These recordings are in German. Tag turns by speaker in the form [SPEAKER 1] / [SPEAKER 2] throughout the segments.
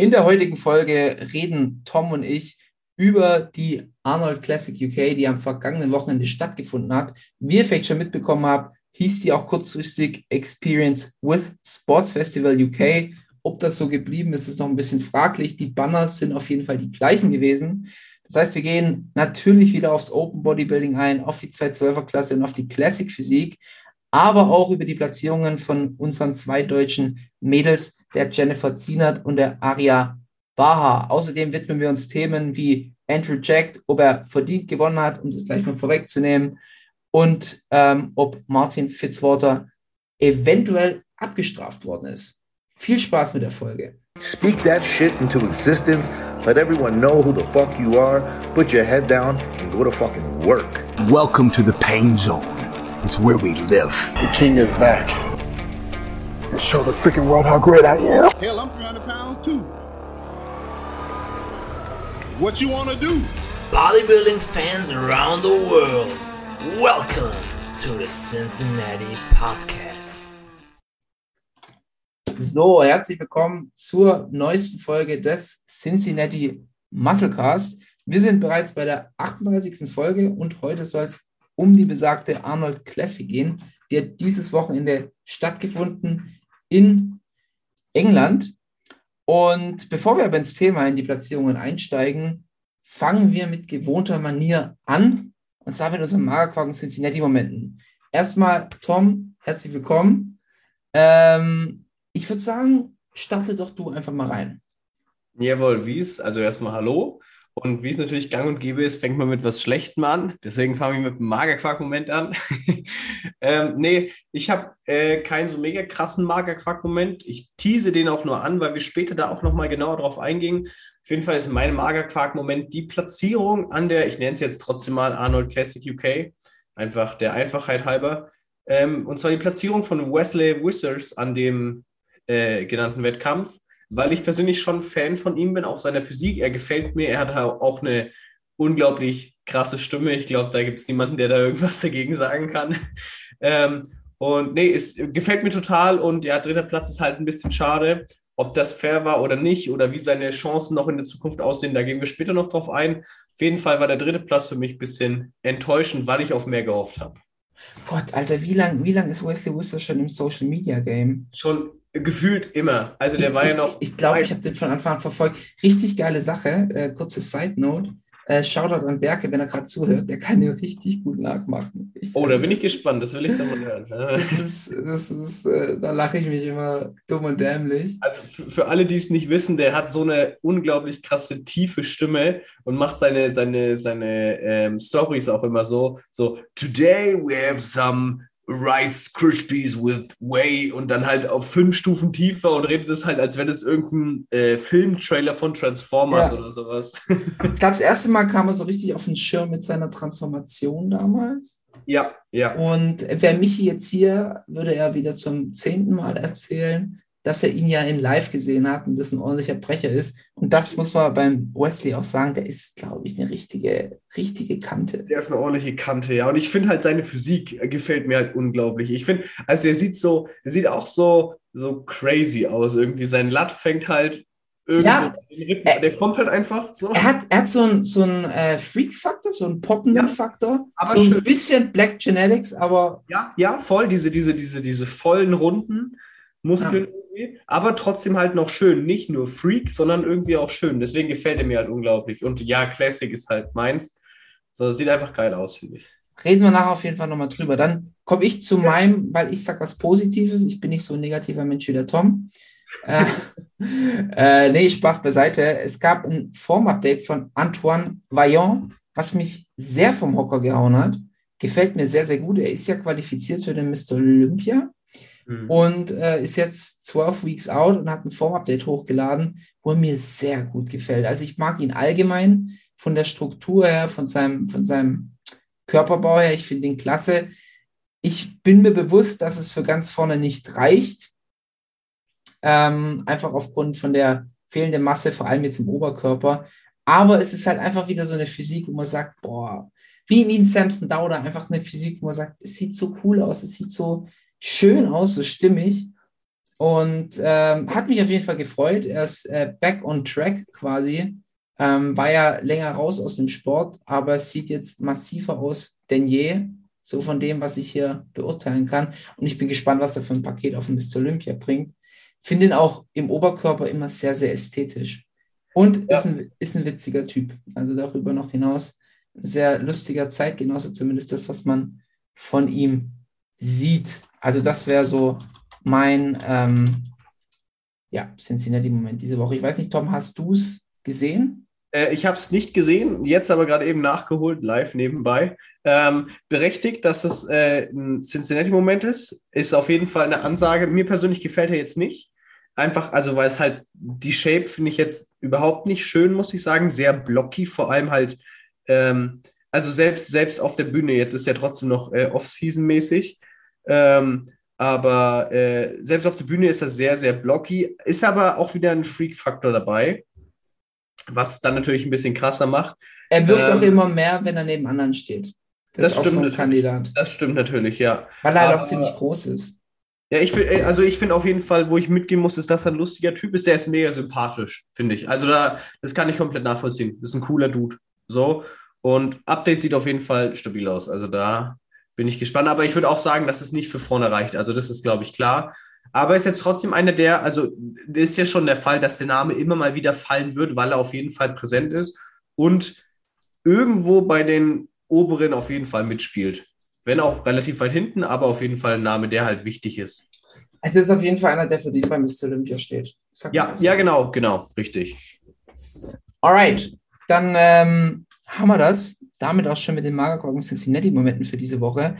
[SPEAKER 1] In der heutigen Folge reden Tom und ich über die Arnold Classic UK, die am vergangenen Wochenende stattgefunden hat. Wie ihr vielleicht schon mitbekommen habt, hieß die auch kurzfristig Experience with Sports Festival UK. Ob das so geblieben ist, ist noch ein bisschen fraglich. Die Banners sind auf jeden Fall die gleichen gewesen. Das heißt, wir gehen natürlich wieder aufs Open Bodybuilding ein, auf die 212er Klasse und auf die Classic Physik aber auch über die Platzierungen von unseren zwei deutschen Mädels, der Jennifer Zienert und der Aria Baha. Außerdem widmen wir uns Themen wie Andrew Jack, ob er verdient gewonnen hat, um das gleich mal vorwegzunehmen, und ähm, ob Martin Fitzwater eventuell abgestraft worden ist. Viel Spaß mit der Folge.
[SPEAKER 2] Speak that shit into existence. Let everyone know who the fuck you are. Put your head down and go to fucking work.
[SPEAKER 3] Welcome to the pain zone. It's where we live.
[SPEAKER 4] The king is back. And show the freaking world how great I am.
[SPEAKER 5] Hell, I'm 300 pounds too. What you want to do?
[SPEAKER 6] Bodybuilding fans around the world, welcome to the Cincinnati Podcast.
[SPEAKER 1] So, herzlich willkommen zur neuesten Folge des Cincinnati Musclecast. Wir sind bereits bei der 38. Folge und heute soll es um die besagte Arnold Classic gehen. Die hat dieses Wochenende stattgefunden in England. Und bevor wir aber ins Thema, in die Platzierungen einsteigen, fangen wir mit gewohnter Manier an. Und zwar mit unserem Magerquark Cincinnati-Momenten. Erstmal, Tom, herzlich willkommen. Ähm, ich würde sagen, starte doch du einfach mal rein.
[SPEAKER 7] Jawohl, wie es, also erstmal Hallo. Und wie es natürlich gang und gäbe ist, fängt man mit was Schlechtem an. Deswegen fange ich mit einem Magerquark-Moment an. ähm, nee, ich habe äh, keinen so mega krassen Magerquark-Moment. Ich tease den auch nur an, weil wir später da auch nochmal genauer drauf eingingen. Auf jeden Fall ist mein Magerquark-Moment die Platzierung an der, ich nenne es jetzt trotzdem mal Arnold Classic UK, einfach der Einfachheit halber. Ähm, und zwar die Platzierung von Wesley Wizards an dem äh, genannten Wettkampf weil ich persönlich schon Fan von ihm bin, auch seiner Physik. Er gefällt mir. Er hat auch eine unglaublich krasse Stimme. Ich glaube, da gibt es niemanden, der da irgendwas dagegen sagen kann. Ähm, und nee, es gefällt mir total. Und ja, dritter Platz ist halt ein bisschen schade. Ob das fair war oder nicht oder wie seine Chancen noch in der Zukunft aussehen, da gehen wir später noch drauf ein. Auf jeden Fall war der dritte Platz für mich ein bisschen enttäuschend, weil ich auf mehr gehofft habe.
[SPEAKER 1] Gott, Alter, wie lange wie lang ist Wesley Worcester schon im Social Media Game?
[SPEAKER 7] Schon gefühlt immer. Also der
[SPEAKER 1] ich,
[SPEAKER 7] war
[SPEAKER 1] ich,
[SPEAKER 7] ja noch.
[SPEAKER 1] Ich glaube, ich habe den von Anfang an verfolgt. Richtig geile Sache. Äh, kurze Side Note. Äh, Shoutout an Berke, wenn er gerade zuhört. Der kann den richtig gut nachmachen.
[SPEAKER 7] Ich, oh, da bin ich gespannt. Das will ich dann mal hören.
[SPEAKER 1] das ist, das ist, äh, da lache ich mich immer dumm und dämlich.
[SPEAKER 7] Also für, für alle, die es nicht wissen, der hat so eine unglaublich krasse, tiefe Stimme und macht seine, seine, seine ähm, Stories auch immer so. So, today we have some Rice Krispies with Whey und dann halt auf fünf Stufen tiefer und redet es halt, als wenn es irgendein äh, Filmtrailer von Transformers ja. oder sowas.
[SPEAKER 1] Ich glaube, das erste Mal kam er so richtig auf den Schirm mit seiner Transformation damals.
[SPEAKER 7] Ja, ja.
[SPEAKER 1] Und wer Michi jetzt hier, würde er wieder zum zehnten Mal erzählen, dass er ihn ja in live gesehen hat und das ein ordentlicher Brecher ist. Und das muss man beim Wesley auch sagen, der ist, glaube ich, eine richtige, richtige Kante.
[SPEAKER 7] Der ist eine ordentliche Kante, ja. Und ich finde halt seine Physik gefällt mir halt unglaublich. Ich finde, also der sieht so, der sieht auch so, so crazy aus irgendwie. Sein Latt fängt halt irgendwie ja, er, der kommt halt einfach so.
[SPEAKER 1] Er hat, er hat so einen so äh, Freak-Faktor, so einen poppenden ja, Faktor. Aber so schön. ein bisschen Black Genetics, aber.
[SPEAKER 7] Ja, ja, voll, diese, diese, diese, diese vollen Runden. Muskeln ja. irgendwie, aber trotzdem halt noch schön. Nicht nur Freak, sondern irgendwie auch schön. Deswegen gefällt er mir halt unglaublich. Und ja, Classic ist halt meins. So, sieht einfach geil aus, finde ich.
[SPEAKER 1] Reden wir nachher auf jeden Fall nochmal drüber. Dann komme ich zu meinem, weil ich sage was Positives. Ich bin nicht so ein negativer Mensch wie der Tom. äh, äh, nee, Spaß beiseite. Es gab ein Form-Update von Antoine Vaillant, was mich sehr vom Hocker gehauen hat. Gefällt mir sehr, sehr gut. Er ist ja qualifiziert für den Mr. Olympia mhm. und äh, ist jetzt 12 Weeks out und hat ein Form-Update hochgeladen, wo er mir sehr gut gefällt. Also ich mag ihn allgemein von der Struktur her, von seinem, von seinem Körperbau her. Ich finde ihn klasse. Ich bin mir bewusst, dass es für ganz vorne nicht reicht. Ähm, einfach aufgrund von der fehlenden Masse, vor allem jetzt im Oberkörper. Aber es ist halt einfach wieder so eine Physik, wo man sagt, boah, wie in Samson Dauder, einfach eine Physik, wo man sagt, es sieht so cool aus, es sieht so, schön aus, so stimmig. und ähm, hat mich auf jeden Fall gefreut. Er ist äh, back on track quasi. Ähm, war ja länger raus aus dem Sport, aber es sieht jetzt massiver aus denn je, so von dem, was ich hier beurteilen kann. Und ich bin gespannt, was er für ein Paket auf Mr. Olympia bringt. Finde ihn auch im Oberkörper immer sehr, sehr ästhetisch. Und
[SPEAKER 7] Ja.
[SPEAKER 1] ist, ein, ist ein witziger Typ. Also darüber noch hinaus ein sehr lustiger Zeitgenosse, zumindest das, was man von ihm sieht. Also das wäre so mein ähm, ja, Cincinnati-Moment diese Woche. Ich weiß nicht, Tom, hast du es gesehen?
[SPEAKER 7] Äh, ich habe es nicht gesehen, jetzt aber gerade eben nachgeholt, live nebenbei. Ähm, berechtigt, dass es äh, ein Cincinnati-Moment ist, ist auf jeden Fall eine Ansage. Mir persönlich gefällt er jetzt nicht. Einfach, also weil es halt, die Shape finde ich jetzt überhaupt nicht schön, muss ich sagen. Sehr blocky, vor allem halt, ähm, also selbst, selbst auf der Bühne, jetzt ist ja trotzdem noch äh, Off-Season-mäßig. Ähm, aber äh, selbst auf der Bühne ist er sehr, sehr blocky. Ist aber auch wieder ein Freak-Faktor dabei was dann natürlich ein bisschen krasser macht.
[SPEAKER 1] Er wirkt
[SPEAKER 7] Ähm,
[SPEAKER 1] auch immer mehr, wenn er neben anderen steht. Das,
[SPEAKER 7] das
[SPEAKER 1] ist
[SPEAKER 7] stimmt
[SPEAKER 1] so. Kandidat.
[SPEAKER 7] Das stimmt natürlich, ja.
[SPEAKER 1] Weil er halt
[SPEAKER 7] Aber-
[SPEAKER 1] auch ziemlich groß ist.
[SPEAKER 7] Ja, ich finde, also ich finde auf jeden Fall, wo ich mitgehen muss, ist, dass er ein lustiger Typ ist, der ist mega sympathisch, finde ich. Also da, das kann ich komplett nachvollziehen. Das ist ein cooler Dude. So. Und Update sieht auf jeden Fall stabil aus. Also da bin ich gespannt. Aber ich würde auch sagen, dass es nicht für vorne reicht. Also das ist, glaube ich, klar. Aber ist jetzt trotzdem einer der, also ist ja schon der Fall, dass der Name immer mal wieder fallen wird, weil er auf jeden Fall präsent ist und irgendwo bei den oberen auf jeden Fall mitspielt. Wenn auch relativ weit hinten, aber auf jeden Fall ein Name, der halt wichtig ist.
[SPEAKER 1] Es ist auf jeden Fall einer, der für den bei Mr. Olympia steht.
[SPEAKER 7] Ja, ja, genau, genau, richtig.
[SPEAKER 1] Alright, dann ähm, haben wir das. Damit auch schon mit den Magerkorken Cincinnati-Momenten für diese Woche.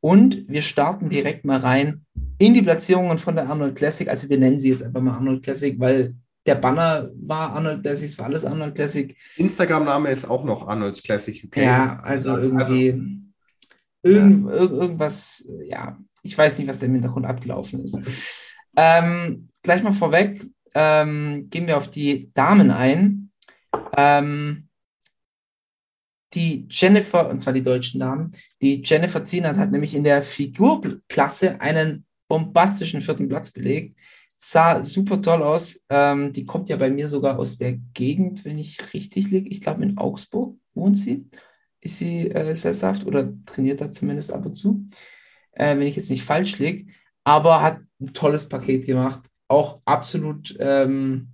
[SPEAKER 1] Und wir starten direkt mal rein in die Platzierungen von der Arnold Classic. Also wir nennen sie jetzt einfach mal Arnold Classic, weil der Banner war Arnold Classic, es war alles Arnold Classic.
[SPEAKER 7] Instagram-Name ist auch noch Arnold's Classic UK.
[SPEAKER 1] Ja, also
[SPEAKER 7] Also-
[SPEAKER 1] irgendwie irgend, irg- irgendwas, ja, ich weiß nicht, was da im Hintergrund abgelaufen ist. Ähm, gleich mal vorweg, ähm, gehen wir auf die Damen ein. Ähm, die Jennifer, und zwar die deutschen Damen, die Jennifer Zienert hat nämlich in der Figurklasse einen bombastischen vierten Platz belegt. Sah super toll aus. Ähm, die kommt ja bei mir sogar aus der Gegend, wenn ich richtig liege. Ich glaube, in Augsburg wohnt sie. Ist sie äh, sesshaft oder trainiert da zumindest ab und zu, äh, wenn ich jetzt nicht falsch liege. Aber hat ein tolles Paket gemacht. Auch absolut, ähm,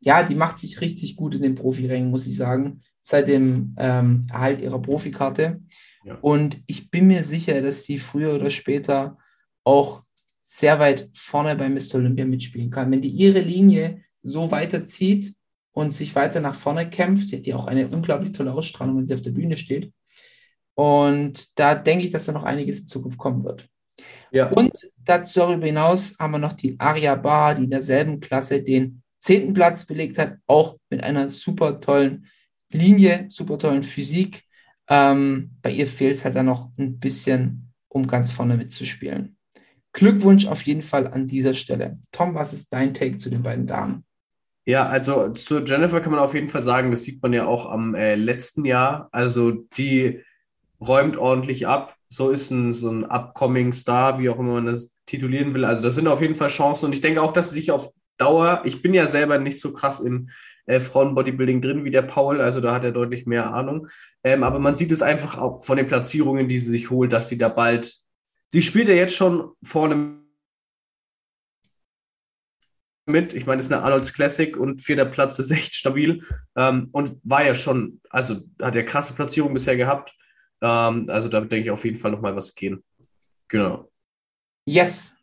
[SPEAKER 1] ja, die macht sich richtig gut in den Profirängen, muss ich sagen, seit dem ähm, Erhalt ihrer Profikarte.
[SPEAKER 7] Ja.
[SPEAKER 1] Und ich bin mir sicher, dass die früher oder später auch sehr weit vorne bei Mr. Olympia mitspielen kann. Wenn die ihre Linie so weiterzieht und sich weiter nach vorne kämpft, sie hat ja auch eine unglaublich tolle Ausstrahlung, wenn sie auf der Bühne steht. Und da denke ich, dass da noch einiges in Zukunft kommen wird.
[SPEAKER 7] Ja.
[SPEAKER 1] Und dazu darüber hinaus haben wir noch die Aria Bar, die in derselben Klasse den zehnten Platz belegt hat, auch mit einer super tollen Linie, super tollen Physik. Ähm, bei ihr fehlt es halt dann noch ein bisschen, um ganz vorne mitzuspielen. Glückwunsch auf jeden Fall an dieser Stelle. Tom, was ist dein Take zu den beiden Damen?
[SPEAKER 7] Ja, also zu Jennifer kann man auf jeden Fall sagen, das sieht man ja auch am äh, letzten Jahr. Also die räumt ordentlich ab. So ist ein, so ein upcoming Star, wie auch immer man das titulieren will. Also das sind auf jeden Fall Chancen. Und ich denke auch, dass sie sich auf Dauer, ich bin ja selber nicht so krass im äh, Frauenbodybuilding drin wie der Paul, also da hat er deutlich mehr Ahnung. Ähm, aber man sieht es einfach auch von den Platzierungen, die sie sich holt, dass sie da bald, sie spielt ja jetzt schon vorne mit. Ich meine, es ist eine Arnold's Classic und vierter Platz ist echt stabil. Ähm, und war ja schon, also hat ja krasse Platzierungen bisher gehabt. Ähm, also da denke ich auf jeden Fall nochmal was gehen. Genau.
[SPEAKER 1] Yes.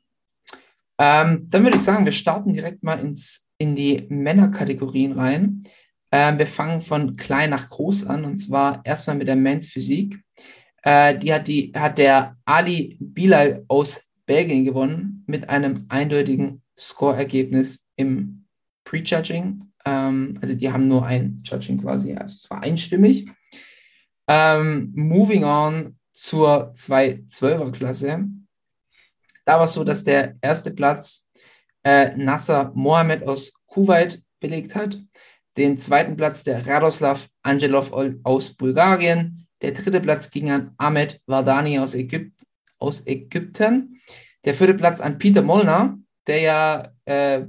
[SPEAKER 1] Ähm, dann würde ich sagen, wir starten direkt mal ins, in die Männerkategorien rein. Ähm, wir fangen von klein nach groß an und zwar erstmal mit der Men's Physik. Äh, die hat, die hat der Ali Bilal aus Belgien gewonnen mit einem eindeutigen Score-Ergebnis im Prejudging. Ähm, also die haben nur ein Judging quasi, also es war einstimmig. Ähm, moving on zur 212er-Klasse. Da war es so, dass der erste Platz äh, Nasser Mohamed aus Kuwait belegt hat. Den zweiten Platz der Radoslav Angelov aus Bulgarien. Der dritte Platz ging an Ahmed Vardani aus, Ägypt, aus Ägypten. Der vierte Platz an Peter Molnar der ja äh,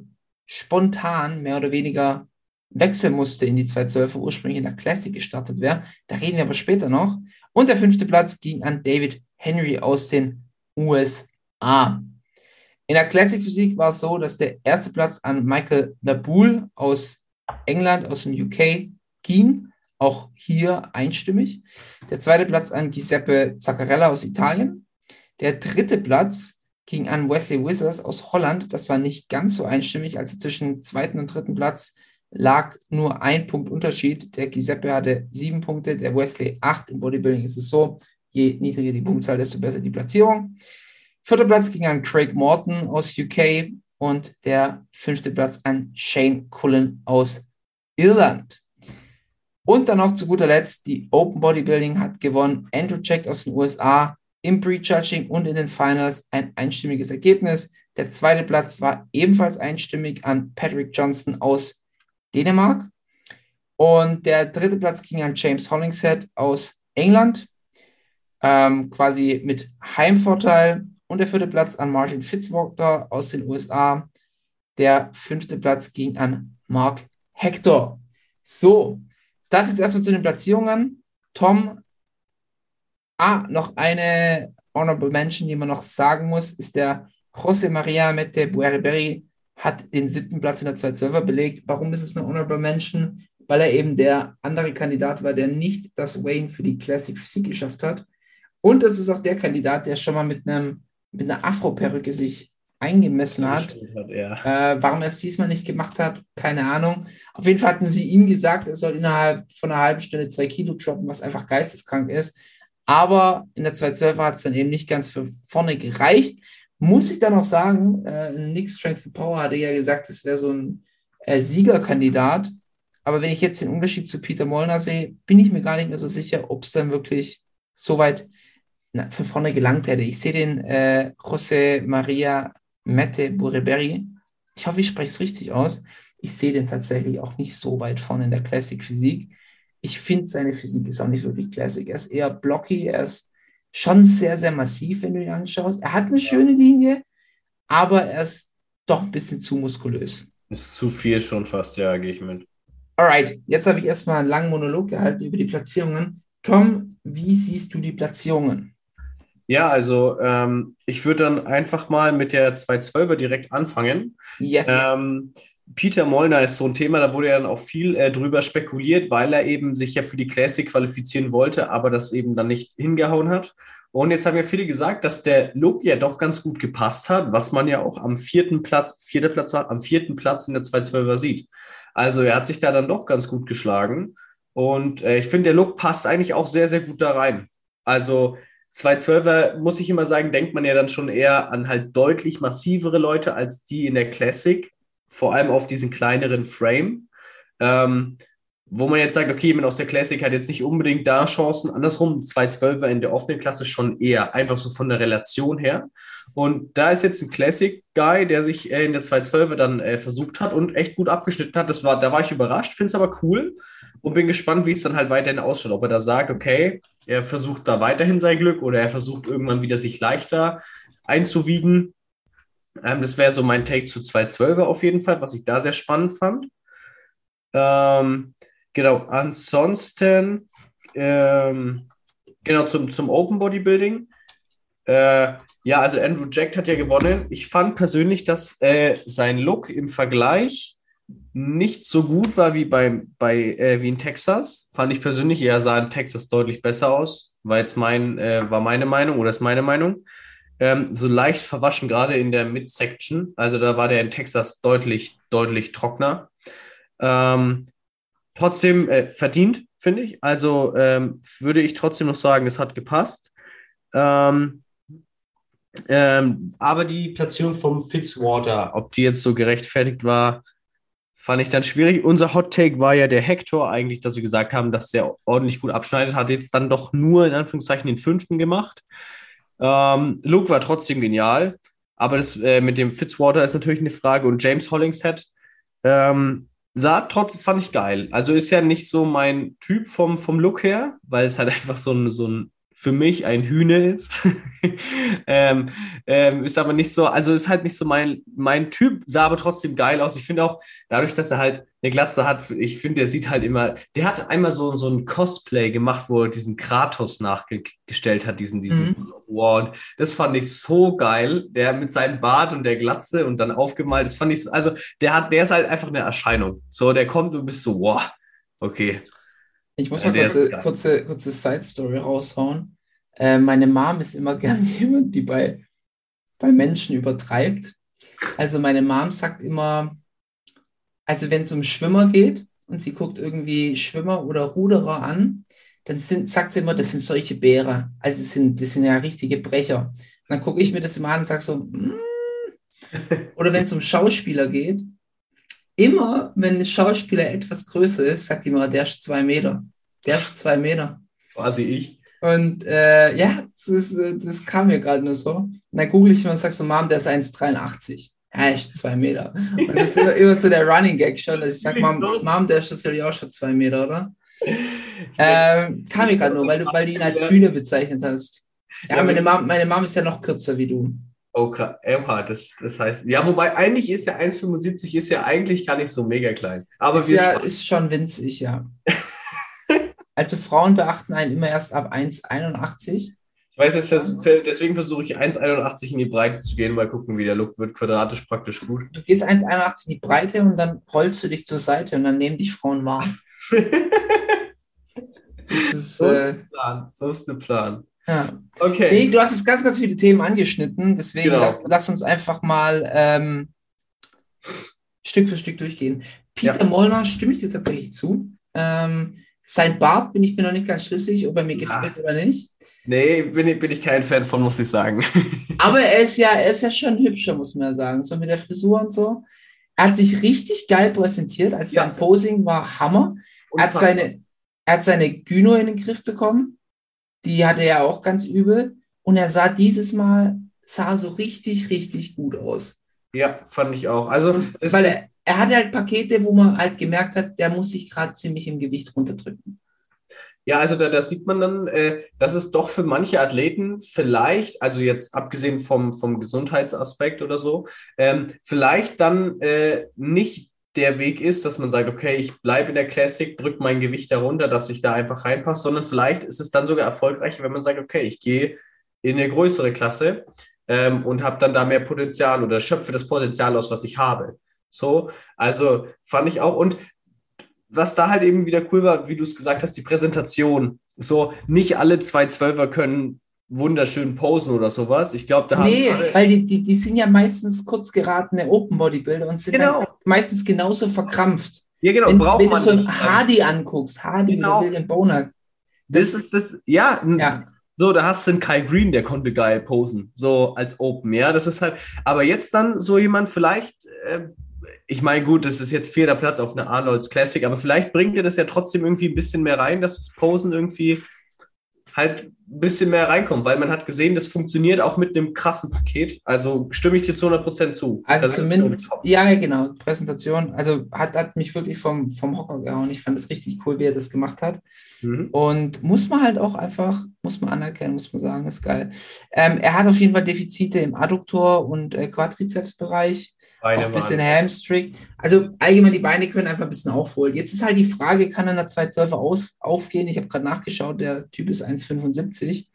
[SPEAKER 1] spontan mehr oder weniger wechseln musste in die 212er, ursprünglich in der Classic gestartet wäre. Da reden wir aber später noch. Und der fünfte Platz ging an David Henry aus den USA. In der Classic Physik war es so, dass der erste Platz an Michael Naboul aus England, aus dem UK ging. Auch hier einstimmig. Der zweite Platz an Giuseppe Zaccarella aus Italien. Der dritte Platz ging an Wesley Wizards aus Holland. Das war nicht ganz so einstimmig. Also zwischen zweiten und dritten Platz lag nur ein Punkt Unterschied. Der Giuseppe hatte sieben Punkte, der Wesley acht. Im Bodybuilding ist es so, je niedriger die Punktzahl, desto besser die Platzierung. Vierter Platz ging an Craig Morton aus UK und der fünfte Platz an Shane Cullen aus Irland. Und dann noch zu guter Letzt, die Open Bodybuilding hat gewonnen. Andrew Jack aus den USA im Prejudging und in den Finals ein einstimmiges Ergebnis. Der zweite Platz war ebenfalls einstimmig an Patrick Johnson aus Dänemark. Und der dritte Platz ging an James Hollingshead aus England, ähm, quasi mit Heimvorteil. Und der vierte Platz an Martin Fitzwater aus den USA. Der fünfte Platz ging an Mark Hector. So, das ist erstmal zu den Platzierungen. Tom, ah, noch eine Honorable Mention, die man noch sagen muss, ist der José María Mete Buerberry hat den siebten Platz in der 212er belegt. Warum ist es eine Honorable Mention? Weil er eben der andere Kandidat war, der nicht das Wayne für die Classic Physik geschafft hat. Und das ist auch der Kandidat, der schon mal mit, einem, mit einer Afro-Perücke sich eingemessen hat. hat ja. äh, warum er es diesmal nicht gemacht hat, keine Ahnung. Auf jeden Fall hatten sie ihm gesagt, er soll innerhalb von einer halben Stunde zwei Kilo droppen, was einfach geisteskrank ist. Aber in der 212 hat es dann eben nicht ganz für vorne gereicht. Muss ich dann noch sagen, äh, Nick Strength and Power hatte ja gesagt, es wäre so ein äh, Siegerkandidat. Aber wenn ich jetzt den Unterschied zu Peter Molnar sehe, bin ich mir gar nicht mehr so sicher, ob es dann wirklich so weit für vorne gelangt hätte. Ich sehe den äh, José María Mette Burreberi. Ich hoffe, ich spreche es richtig aus. Ich sehe den tatsächlich auch nicht so weit vorne in der Classic Physik. Ich finde, seine Physik ist auch nicht wirklich Classic. Er ist eher blocky, er ist schon sehr, sehr massiv, wenn du ihn anschaust. Er hat eine schöne Linie, aber er ist doch ein bisschen zu muskulös.
[SPEAKER 7] Ist zu viel schon fast, ja, gehe ich mit.
[SPEAKER 1] Alright, jetzt habe ich erstmal einen langen Monolog gehalten über die Platzierungen. Tom, wie siehst du die Platzierungen?
[SPEAKER 7] Ja, also ähm, ich würde dann einfach mal mit der 212er direkt anfangen.
[SPEAKER 1] Yes.
[SPEAKER 7] Ähm, Peter Molnar ist so ein Thema, da wurde ja dann auch viel äh, drüber spekuliert, weil er eben sich ja für die Classic qualifizieren wollte, aber das eben dann nicht hingehauen hat. Und jetzt haben ja viele gesagt, dass der Look ja doch ganz gut gepasst hat, was man ja auch am vierten Platz, vierter Platz war, am vierten Platz in der 212er sieht. Also er hat sich da dann doch ganz gut geschlagen. Und äh, ich finde, der Look passt eigentlich auch sehr, sehr gut da rein. Also 212er, muss ich immer sagen, denkt man ja dann schon eher an halt deutlich massivere Leute als die in der Classic vor allem auf diesen kleineren Frame. Ähm, wo man jetzt sagt, okay, jemand aus der Classic hat jetzt nicht unbedingt da Chancen. Andersrum, 212er in der offenen Klasse schon eher, einfach so von der Relation her. Und da ist jetzt ein Classic-Guy, der sich äh, in der 212er dann äh, versucht hat und echt gut abgeschnitten hat. Das war, da war ich überrascht, finde es aber cool und bin gespannt, wie es dann halt weiterhin ausschaut. Ob er da sagt, okay, er versucht da weiterhin sein Glück oder er versucht irgendwann wieder sich leichter einzuwiegen. Ähm, das wäre so mein Take zu 212er auf jeden Fall, was ich da sehr spannend fand. Ähm, genau, ansonsten, ähm, genau, zum, zum Open Bodybuilding. Äh, ja, also Andrew Jack hat ja gewonnen. Ich fand persönlich, dass äh, sein Look im Vergleich nicht so gut war wie, bei, bei, äh, wie in Texas. Fand ich persönlich, er sah in Texas deutlich besser aus. War jetzt mein, äh, war meine Meinung oder ist meine Meinung ähm, so leicht verwaschen, gerade in der Midsection. Also da war der in Texas deutlich, deutlich trockener. Ähm, trotzdem äh, verdient, finde ich. Also ähm, würde ich trotzdem noch sagen, es hat gepasst. Ähm, ähm, aber die Platzierung vom Fitzwater, ob die jetzt so gerechtfertigt war, fand ich dann schwierig. Unser Hot Take war ja der Hector eigentlich, dass wir gesagt haben, dass der ordentlich gut abschneidet, hat jetzt dann doch nur in Anführungszeichen den fünften gemacht. Ähm, Luke war trotzdem genial, aber das äh, mit dem Fitzwater ist natürlich eine Frage. Und James Hollingshead ähm, sah trotzdem, fand ich geil. Also ist ja nicht so mein Typ vom, vom Look her, weil es halt einfach so ein, so ein für mich ein Hühne ist. ähm, ähm, ist aber nicht so, also ist halt nicht so mein, mein Typ, sah aber trotzdem geil aus. Ich finde auch, dadurch, dass er halt eine Glatze hat, ich finde, der sieht halt immer, der hat einmal so, so ein Cosplay gemacht, wo er diesen Kratos nachgestellt hat, diesen, diesen
[SPEAKER 1] Mhm.
[SPEAKER 7] Und das fand ich so geil, der mit seinem Bart und der Glatze und dann aufgemalt, das fand ich, so- also der hat, der ist halt einfach eine Erscheinung. So, der kommt und bist so, wow, okay.
[SPEAKER 1] Ich muss
[SPEAKER 7] Ja,
[SPEAKER 1] mal
[SPEAKER 7] der
[SPEAKER 1] kurze, kurze, kurze Side-Story raushauen. Äh, meine Mom ist immer gern jemand, die bei, bei Menschen übertreibt. Also meine Mom sagt immer, also wenn es um Schwimmer geht und sie guckt irgendwie Schwimmer oder Ruderer an, dann sind, sagt sie immer, das sind solche Bäre. Also das sind, das sind ja richtige Brecher. Und dann gucke ich mir das immer an und sage so, mm. oder wenn es um Schauspieler geht, immer wenn ein Schauspieler etwas größer ist, sagt die immer, der ist zwei Meter. Der ist zwei Meter.
[SPEAKER 7] Quasi ich.
[SPEAKER 1] Und äh, ja, das, ist, das kam mir gerade nur so. Und dann google ich mal und sag so, Mom, der ist 1,83. Ja, ist zwei Meter. Und das ist immer, immer so der Running Gag schon, dass ich sage, Mom? Mom, der ist tatsächlich auch schon zwei Meter, oder? Ähm, kam mir gerade nur, weil du, weil du ihn als Hühner bezeichnet hast. Ja, meine Mom, meine Mom ist ja noch kürzer wie du.
[SPEAKER 7] Okay, Oha, das, das heißt, ja, wobei eigentlich ist der 1,75 ist ja eigentlich gar nicht so mega klein. Aber
[SPEAKER 1] Ist
[SPEAKER 7] wir
[SPEAKER 1] ja ist schon winzig, ja. Also Frauen beachten einen immer erst ab 1,81.
[SPEAKER 7] ich weiß jetzt, vers- deswegen versuche ich 1,81 in die Breite zu gehen, mal gucken, wie der Look wird. Quadratisch praktisch gut.
[SPEAKER 1] Du gehst 1,81 in die Breite und dann rollst du dich zur Seite und dann nehmen dich Frauen wahr. Das ist,
[SPEAKER 7] So ist
[SPEAKER 1] äh,
[SPEAKER 7] der Plan. So ist der Plan.
[SPEAKER 1] Ja.
[SPEAKER 7] Okay.
[SPEAKER 1] Nee, du hast jetzt ganz, ganz viele Themen angeschnitten, deswegen
[SPEAKER 7] Genau.
[SPEAKER 1] lass, lass uns einfach mal ähm, Stück für Stück durchgehen. Peter Molnar stimme ich dir tatsächlich zu. Ähm, sein Bart bin ich mir noch nicht ganz schlüssig, ob er mir gefällt oder nicht.
[SPEAKER 7] Nee, bin, ich- bin ich kein Fan von, muss ich sagen.
[SPEAKER 1] Aber er ist ja, er ist ja schon hübscher, muss man ja sagen. So mit der Frisur und so. Er hat sich richtig geil präsentiert. Also
[SPEAKER 7] Ja.
[SPEAKER 1] sein Posing war Hammer. Er hat seine, er hat seine Gyno in den Griff bekommen. Die hatte er auch ganz übel. Und er sah dieses Mal, sah so richtig, richtig gut aus.
[SPEAKER 7] Ja, fand ich auch. Also,
[SPEAKER 1] Weil er, er hatte halt Pakete, wo man halt gemerkt hat, der muss sich gerade ziemlich im Gewicht runterdrücken.
[SPEAKER 7] Ja, also da, da sieht man dann, äh, dass es doch für manche Athleten vielleicht, also jetzt abgesehen vom, vom Gesundheitsaspekt oder so, ähm, vielleicht dann äh, nicht der Weg ist, dass man sagt, okay, ich bleibe in der Classic, drücke mein Gewicht darunter, dass ich da einfach reinpasse, sondern vielleicht ist es dann sogar erfolgreicher, wenn man sagt, okay, ich gehe in eine größere Klasse ähm, und habe dann da mehr Potenzial oder schöpfe das Potenzial aus, was ich habe. So, also fand ich auch. Und was da halt eben wieder cool war, wie du es gesagt hast, die Präsentation. So, nicht alle zwei Zwölfer können wunderschön posen oder sowas. Ich glaube, da
[SPEAKER 1] Nee,
[SPEAKER 7] haben alle,
[SPEAKER 1] weil die, die, die sind ja meistens kurz geratene Open Bodybuilder und sind
[SPEAKER 7] Genau.
[SPEAKER 1] meistens genauso verkrampft.
[SPEAKER 7] ja genau,
[SPEAKER 1] wenn,
[SPEAKER 7] braucht
[SPEAKER 1] wenn du
[SPEAKER 7] man
[SPEAKER 1] so ein
[SPEAKER 7] nicht.
[SPEAKER 1] Hardy anguckst, Hardy
[SPEAKER 7] Genau.
[SPEAKER 1] oder William Bonak,
[SPEAKER 7] Das ist das, ja,
[SPEAKER 1] ja,
[SPEAKER 7] so, da hast du einen Kai Green, der konnte geil posen, so als Open, ja, das ist halt, aber jetzt dann so jemand vielleicht, äh, ich meine, gut, das ist jetzt vierter Platz auf einer Arnolds Classic, aber vielleicht bringt dir das ja trotzdem irgendwie ein bisschen mehr rein, dass das Posen irgendwie halt ein bisschen mehr reinkommt, weil man hat gesehen, das funktioniert auch mit einem krassen Paket. Also stimme ich dir zu 100% zu.
[SPEAKER 1] also
[SPEAKER 7] Das
[SPEAKER 1] zumindest, ja, genau, Präsentation, also hat, hat mich wirklich vom, vom Hocker gehauen. Ich fand es richtig cool, wie er das gemacht hat.
[SPEAKER 7] Mhm.
[SPEAKER 1] Und muss man halt auch einfach, muss man anerkennen, muss man sagen, ist geil. Ähm, er hat auf jeden Fall Defizite im Adduktor- und äh, Quadrizepsbereich.
[SPEAKER 7] Beine
[SPEAKER 1] ein bisschen
[SPEAKER 7] waren-
[SPEAKER 1] Hamstring. Also allgemein, die Beine können einfach ein bisschen aufholen. Jetzt ist halt die Frage, kann er in der 212 aus, aufgehen? Ich habe gerade nachgeschaut, der Typ ist 1,75.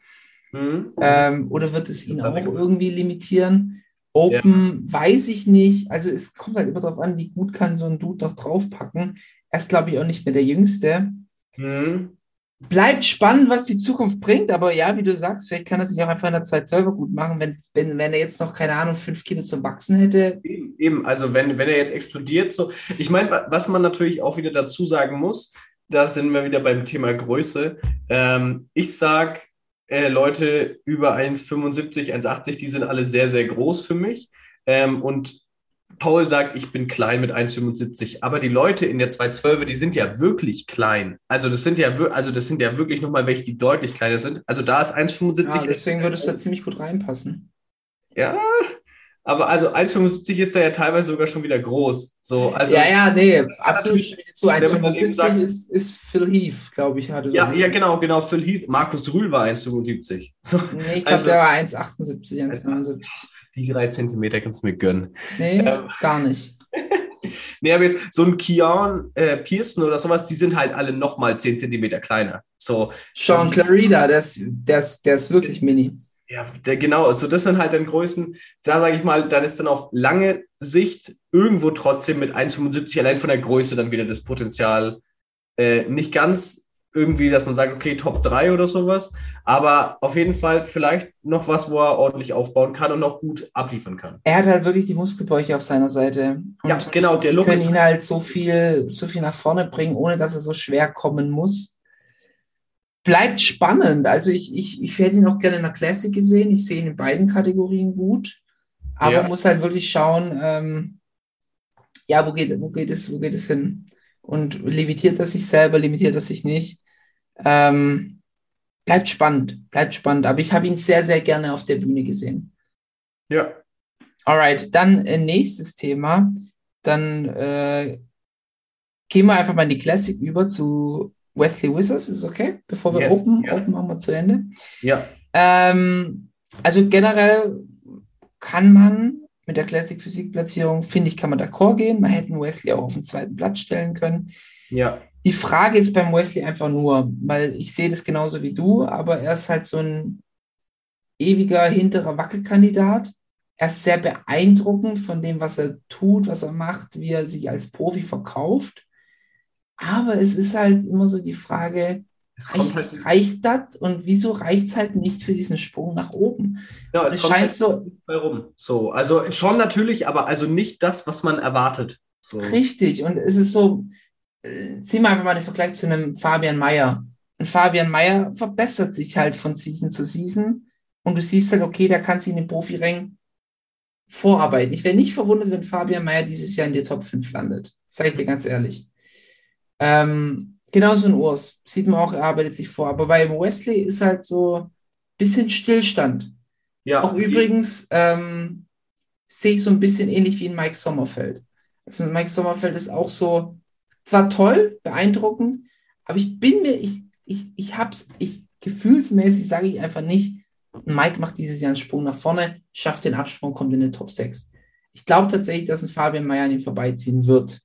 [SPEAKER 7] Mhm.
[SPEAKER 1] Ähm, oder wird es ihn auch irgendwie limitieren? Open weiß ich nicht. Also es kommt halt immer darauf an, wie gut kann so ein Dude noch draufpacken. Er ist, glaube ich, auch nicht mehr der Jüngste.
[SPEAKER 7] Mhm.
[SPEAKER 1] Bleibt spannend, was die Zukunft bringt, aber ja, wie du sagst, vielleicht kann er sich auch einfach in der 212 gut machen, wenn, wenn, wenn er jetzt noch, keine Ahnung, fünf Kilo zum Wachsen hätte.
[SPEAKER 7] Eben, also wenn, wenn er jetzt explodiert, so. Ich meine, wa- was man natürlich auch wieder dazu sagen muss, da sind wir wieder beim Thema Größe. Ähm, ich sag, äh, Leute über 1,75, 1,80, die sind alle sehr, sehr groß für mich. Ähm, und Paul sagt, ich bin klein mit 1,75, aber die Leute in der 212, die sind ja wirklich klein. Also das sind ja, also das sind ja wirklich nochmal welche, die deutlich kleiner sind. Also da ist 1,75.
[SPEAKER 1] Ja, deswegen würde es da ziemlich gut reinpassen.
[SPEAKER 7] Ja, Aber also 1,75 ist er ja teilweise sogar schon wieder groß. So, also,
[SPEAKER 1] ja, ja, nee, absolut zu
[SPEAKER 7] wenn man dann eben
[SPEAKER 1] 1,75
[SPEAKER 7] sagt-
[SPEAKER 1] ist, ist Phil Heath, glaube ich, hatte. so-
[SPEAKER 7] ja, ja, genau, genau. Phil Heath, Markus Rühl war 1,75. So,
[SPEAKER 1] Nee, ich glaube,
[SPEAKER 7] Also-
[SPEAKER 1] der war 1,78, 1,79.
[SPEAKER 7] Die drei Zentimeter kannst du mir gönnen.
[SPEAKER 1] Nee,
[SPEAKER 7] Ähm.
[SPEAKER 1] gar nicht.
[SPEAKER 7] Nee, aber jetzt so ein Kian äh, Pearson oder sowas, die sind halt alle nochmal 10 Zentimeter kleiner. So,
[SPEAKER 1] Sean Clarida, der ist, der, ist, der ist wirklich mini.
[SPEAKER 7] Ja, der, genau, also das sind halt dann Größen, da sage ich mal, dann ist dann auf lange Sicht irgendwo trotzdem mit 1,75 allein von der Größe dann wieder das Potenzial äh, nicht ganz irgendwie, dass man sagt, okay, Top 3 oder sowas, aber auf jeden Fall vielleicht noch was, wo er ordentlich aufbauen kann und noch gut abliefern kann.
[SPEAKER 1] Er hat halt wirklich die Muskelbäuche auf seiner Seite. Und
[SPEAKER 7] Ja, genau, der Look
[SPEAKER 1] können ihn halt so viel, so viel nach vorne bringen, ohne dass er so schwer kommen muss. Bleibt spannend. Also ich, ich, ich hätte ihn auch gerne in der Classic gesehen. Ich sehe ihn in beiden Kategorien gut. Aber
[SPEAKER 7] Ja.
[SPEAKER 1] muss halt wirklich schauen, ähm, ja, wo geht, wo geht es, wo geht es hin? Und limitiert er sich selber, limitiert er sich nicht? Ähm, bleibt spannend, bleibt spannend. Aber ich habe ihn sehr, sehr gerne auf der Bühne gesehen.
[SPEAKER 7] ja,
[SPEAKER 1] Alright, dann äh, nächstes Thema. Dann äh, gehen wir einfach mal in die Classic über zu Wesley Wizards. Ist okay? Bevor wir
[SPEAKER 7] Yes,
[SPEAKER 1] Open,
[SPEAKER 7] ja.
[SPEAKER 1] Open machen wir zu Ende.
[SPEAKER 7] ja,
[SPEAKER 1] Ähm, also generell kann man mit der Classic Physik-Platzierung, finde ich, kann man d'accord gehen. Man hätte Wesley auch auf den zweiten Platz stellen können.
[SPEAKER 7] ja,
[SPEAKER 1] Die Frage ist beim Wesley einfach nur, weil ich sehe das genauso wie du, aber er ist halt so ein ewiger hinterer Wackelkandidat. Er ist sehr beeindruckend von dem, was er tut, was er macht, wie er sich als Profi verkauft. Aber es ist halt immer so die Frage,
[SPEAKER 7] kommt halt,
[SPEAKER 1] reicht, reicht das und wieso reicht es halt nicht für diesen Sprung nach oben?
[SPEAKER 7] genau,
[SPEAKER 1] Es
[SPEAKER 7] es kommt
[SPEAKER 1] scheint
[SPEAKER 7] halt
[SPEAKER 1] so,
[SPEAKER 7] rum. So, also schon natürlich, aber also nicht das, was man erwartet. So.
[SPEAKER 1] Richtig, und es ist so, äh, zieh mal einfach mal den Vergleich zu einem Fabian Mayer. Ein Fabian Mayer verbessert sich halt von Season zu Season und du siehst halt, okay, der kann sich in den Profirängen vorarbeiten. Ich wäre nicht verwundert, wenn Fabian Mayer dieses Jahr in die Top 5 landet. Sage ich dir ganz ehrlich. Ähm, genauso ein Urs. Sieht man auch, er arbeitet sich vor. Aber bei Wesley ist halt so ein bisschen Stillstand.
[SPEAKER 7] Ja,
[SPEAKER 1] Auch übrigens ähm, sehe ich so ein bisschen ähnlich wie in Mike Sommerfeld. Also Mike Sommerfeld ist auch so, zwar toll, beeindruckend, aber ich bin mir, ich, ich, ich hab's, ich gefühlsmäßig sage ich einfach nicht, Mike macht dieses Jahr einen Sprung nach vorne, schafft den Absprung, kommt in den Top 6. Ich glaube tatsächlich, dass ein Fabian Mayer an ihm vorbeiziehen wird.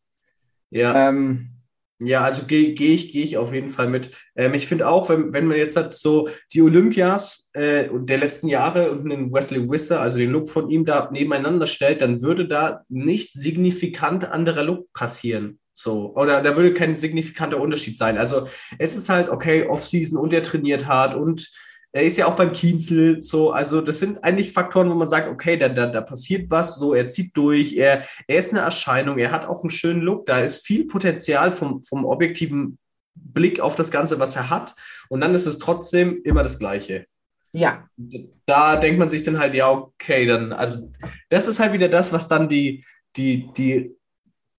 [SPEAKER 7] ja.
[SPEAKER 1] Ähm,
[SPEAKER 7] Ja, also gehe geh ich, geh ich auf jeden Fall mit. Ähm, ich finde auch, wenn, wenn man jetzt hat, so die Olympias äh, der letzten Jahre und den Wesley Wisser, also den Look von ihm da nebeneinander stellt, dann würde da nicht signifikant anderer Look passieren. So, oder da würde kein signifikanter Unterschied sein. Also es ist halt, okay, Off-Season und er trainiert hart und er ist ja auch beim Kienzel so, also das sind eigentlich Faktoren, wo man sagt, okay, da, da, da passiert was, so, er zieht durch, er, er ist eine Erscheinung, er hat auch einen schönen Look, da ist viel Potenzial vom, vom objektiven Blick auf das Ganze, was er hat. Und dann ist es trotzdem immer das Gleiche.
[SPEAKER 1] ja,
[SPEAKER 7] Da denkt man sich dann halt, ja, okay, dann, also das ist halt wieder das, was dann die, die, die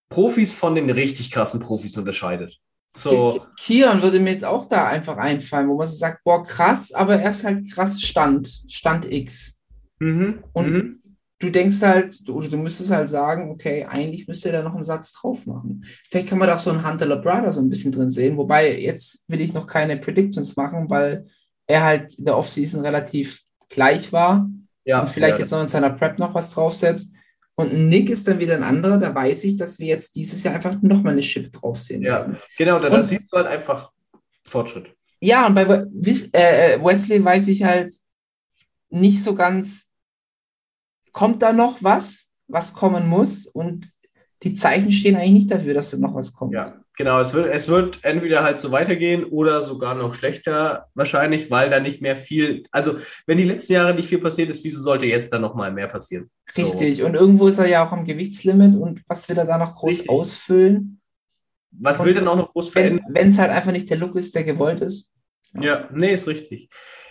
[SPEAKER 7] Profis von den richtig krassen Profis unterscheidet. So,
[SPEAKER 1] Ki- Kion würde mir jetzt auch da einfach einfallen, wo man so sagt, boah, krass, aber er ist halt krass Stand, Stand X.
[SPEAKER 7] mhm,
[SPEAKER 1] Und
[SPEAKER 7] mhm.
[SPEAKER 1] du denkst halt, oder du müsstest halt sagen, okay, eigentlich müsste er da noch einen Satz drauf machen. Vielleicht kann man da so einen Hunter Labrada so ein bisschen drin sehen, wobei jetzt will ich noch keine Predictions machen, weil er halt in der Offseason relativ gleich war
[SPEAKER 7] ja,
[SPEAKER 1] und vielleicht
[SPEAKER 7] ja,
[SPEAKER 1] jetzt noch in seiner Prep noch was draufsetzt. Und ein Nick ist dann wieder ein anderer, da weiß ich, dass wir jetzt dieses Jahr einfach nochmal eine Chip drauf sehen
[SPEAKER 7] Ja. genau, da, siehst du halt einfach Fortschritt.
[SPEAKER 1] Ja, und bei Wis- äh, Wesley weiß ich halt nicht so ganz, kommt da noch was, was kommen muss? Und die Zeichen stehen eigentlich nicht dafür, dass da noch was kommt.
[SPEAKER 7] Ja, genau. Es wird, es wird entweder halt so weitergehen oder sogar noch schlechter wahrscheinlich, weil da nicht mehr viel, also wenn die letzten Jahre nicht viel passiert ist, wieso sollte jetzt dann nochmal mehr passieren? So.
[SPEAKER 1] Richtig. Und irgendwo ist er ja auch am Gewichtslimit und was will er da noch groß
[SPEAKER 7] Richtig.
[SPEAKER 1] ausfüllen?
[SPEAKER 7] Was
[SPEAKER 1] Und
[SPEAKER 7] will denn auch noch groß verändern?
[SPEAKER 1] Wenn es halt einfach nicht der Look ist, der gewollt ist.
[SPEAKER 7] Ja, nee, ist richtig.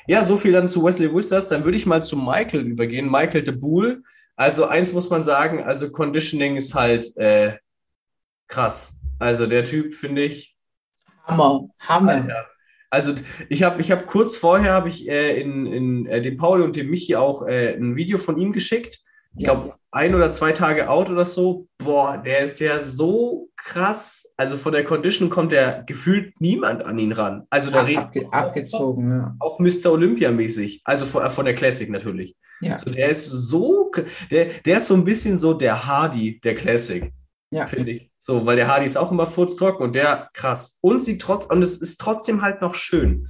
[SPEAKER 7] Ja, so viel dann zu Wesley Wisters. Dann würde ich mal zu Michael übergehen. Michael de Boel. Also eins muss man sagen, also Conditioning ist halt äh, krass. Also der Typ finde ich,
[SPEAKER 1] Hammer, Hammer.
[SPEAKER 7] Alter. Also ich habe ich hab kurz vorher habe ich äh, in, in äh, dem Paul und dem Michi auch äh, ein Video von ihm geschickt. Ich
[SPEAKER 1] Ja.
[SPEAKER 7] glaube, ein oder zwei Tage out oder so. Boah, der ist ja so krass. Also von der Condition kommt ja gefühlt niemand an ihn ran. Also da
[SPEAKER 1] Ab,
[SPEAKER 7] redet
[SPEAKER 1] abge, abgezogen, ja.
[SPEAKER 7] auch Mr. Olympia mäßig. Also von, von der Classic natürlich.
[SPEAKER 1] Ja,
[SPEAKER 7] So, der ist so, der, der ist so ein bisschen so der Hardy der Classic,
[SPEAKER 1] ja.
[SPEAKER 7] finde ich. So, weil der Hardy ist auch immer furztrocken und der krass. Und sie trotz, und es ist trotzdem halt noch schön.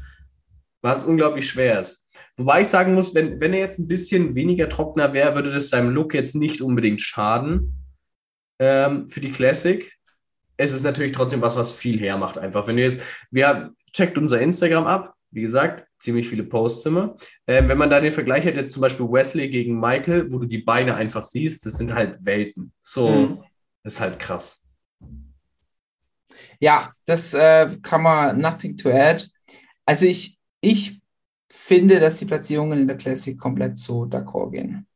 [SPEAKER 7] Was unglaublich schwer ist. Wobei ich sagen muss, wenn, wenn er jetzt ein bisschen weniger trockener wäre, würde das seinem Look jetzt nicht unbedingt schaden ähm, für die Classic. Es ist natürlich trotzdem was, was viel hermacht einfach. Wenn ihr jetzt, wir checkt unser Instagram ab, wie gesagt, ziemlich viele Posts immer. Ähm, wenn man da den Vergleich hat, jetzt zum Beispiel Wesley gegen Michael, wo du die Beine einfach siehst, das sind halt Welten. So,
[SPEAKER 1] Mhm.
[SPEAKER 7] Ist halt krass.
[SPEAKER 1] Ja, das äh, kann man nothing to add. Also ich, ich finde, dass die Platzierungen in der Classic komplett so d'accord gehen.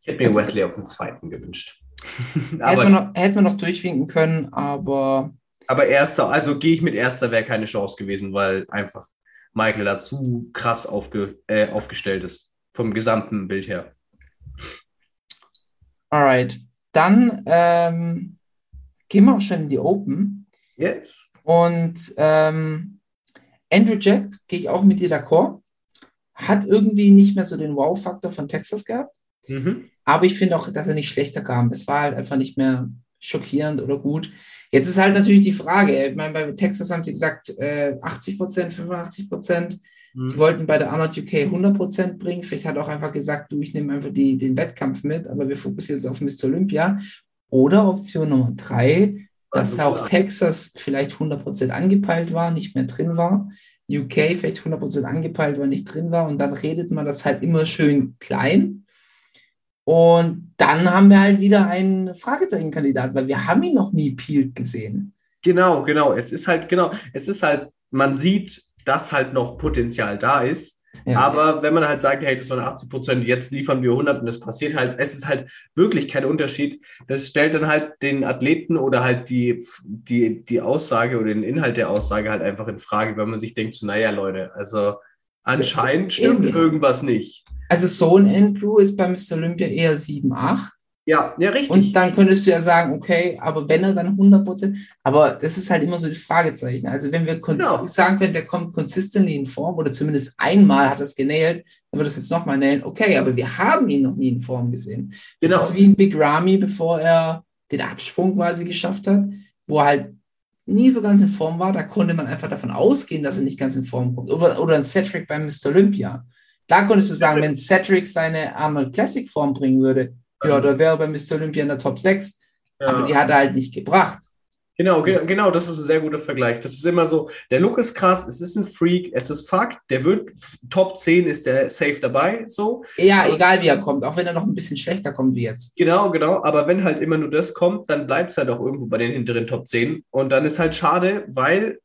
[SPEAKER 7] Ich hätte mir
[SPEAKER 1] Es
[SPEAKER 7] Wesley auf den zweiten gewünscht.
[SPEAKER 1] Hätte
[SPEAKER 7] aber,
[SPEAKER 1] man, noch, hätte man noch durchwinken können, aber
[SPEAKER 7] aber erster, also gehe ich mit erster, wäre keine Chance gewesen, weil einfach Michael da zu krass aufge, äh, aufgestellt ist. Vom gesamten Bild her.
[SPEAKER 1] alright. Dann ähm, gehen wir auch schon in die Open.
[SPEAKER 7] Yes.
[SPEAKER 1] Und ähm, Andrew Jack, gehe ich auch mit dir d'accord, hat irgendwie nicht mehr so den Wow-Faktor von Texas gehabt.
[SPEAKER 7] Mhm.
[SPEAKER 1] Aber ich finde auch, dass er nicht schlechter kam. Es war halt einfach nicht mehr schockierend oder gut. Jetzt ist halt natürlich die Frage, ich meine, bei Texas haben sie gesagt, äh, 80 Prozent, 85 Prozent.
[SPEAKER 7] Mhm.
[SPEAKER 1] Sie wollten bei der Arnold UK 100 Prozent bringen. Vielleicht hat auch einfach gesagt, du, ich nehme einfach die, den Wettkampf mit, aber wir fokussieren jetzt auf Mr. Olympia. Oder Option Nummer drei, dass
[SPEAKER 7] Also,
[SPEAKER 1] auch. Texas vielleicht 100 Prozent angepeilt war, nicht mehr drin war. UK vielleicht 100 Prozent angepeilt war, nicht drin war. Und dann redet man das halt immer schön klein. Und dann haben wir halt wieder einen Fragezeichenkandidat, weil wir haben ihn noch nie peeled gesehen.
[SPEAKER 7] Genau, genau. Es ist halt, genau, es ist halt, man sieht, dass halt noch Potenzial da ist.
[SPEAKER 1] Ja.
[SPEAKER 7] Aber wenn man halt sagt, hey, das waren 80 Prozent, jetzt liefern wir 100 und es passiert halt, es ist halt wirklich kein Unterschied. Das stellt dann halt den Athleten oder halt die, die, die Aussage oder den Inhalt der Aussage halt einfach in Frage, wenn man sich denkt, so, naja, Leute, also anscheinend stimmt irgendwas nicht.
[SPEAKER 1] Also so ein Andrew ist bei Mr. Olympia eher 7, 8.
[SPEAKER 7] Ja, ja, richtig.
[SPEAKER 1] Und dann könntest du ja sagen, okay, aber wenn er dann 100 Prozent, aber das ist halt immer so die Fragezeichen. Also wenn wir
[SPEAKER 7] Genau.
[SPEAKER 1] sagen können, der kommt consistently in Form oder zumindest einmal hat er es genäht, dann wird es jetzt nochmal nähen. Okay, aber wir haben ihn noch nie in Form gesehen.
[SPEAKER 7] Genau.
[SPEAKER 1] Das ist wie ein Big Ramy, bevor er den Absprung quasi geschafft hat, wo er halt nie so ganz in Form war. Da konnte man einfach davon ausgehen, dass er nicht ganz in Form kommt. Oder, oder ein Cedric beim Mr. Olympia. Da konntest du sagen, wenn Cedric seine Arnold Classic Form bringen würde, ja, da wäre er bei Mr. Olympia in der Top 6.
[SPEAKER 7] Ja.
[SPEAKER 1] Aber die hat er halt nicht gebracht.
[SPEAKER 7] Genau, genau, genau, das ist ein sehr guter Vergleich. Das ist immer so, der Look ist krass, es ist ein Freak, es ist Fakt, der wird Top 10 ist der safe dabei, so.
[SPEAKER 1] Ja,
[SPEAKER 7] Aber-
[SPEAKER 1] egal wie er kommt, auch wenn er noch ein bisschen schlechter kommt wie jetzt.
[SPEAKER 7] Genau, genau, aber wenn halt immer nur das kommt, dann bleibt es halt auch irgendwo bei den hinteren Top 10 und dann ist halt schade, weil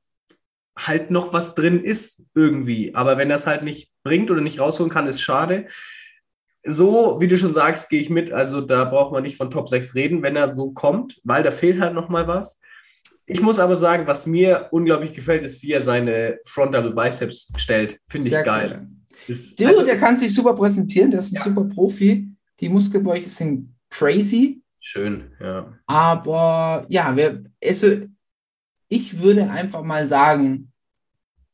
[SPEAKER 7] halt noch was drin ist irgendwie, aber wenn das halt nicht bringt oder nicht rausholen kann, ist schade. So, wie du schon sagst, gehe ich mit, also da braucht man nicht von Top 6 reden, wenn er so kommt, weil da fehlt halt noch mal was. Ich muss aber sagen, was mir unglaublich gefällt, ist, wie er seine Front Double Biceps stellt. Finde ich geil.
[SPEAKER 1] cool.
[SPEAKER 7] Das,
[SPEAKER 1] Du,
[SPEAKER 7] also,
[SPEAKER 1] der kann sich super präsentieren, der ist ein
[SPEAKER 7] Ja.
[SPEAKER 1] super Profi. Die Muskelbäuche sind crazy,
[SPEAKER 7] schön, ja.
[SPEAKER 1] aber ja, wir, also ich würde einfach mal sagen,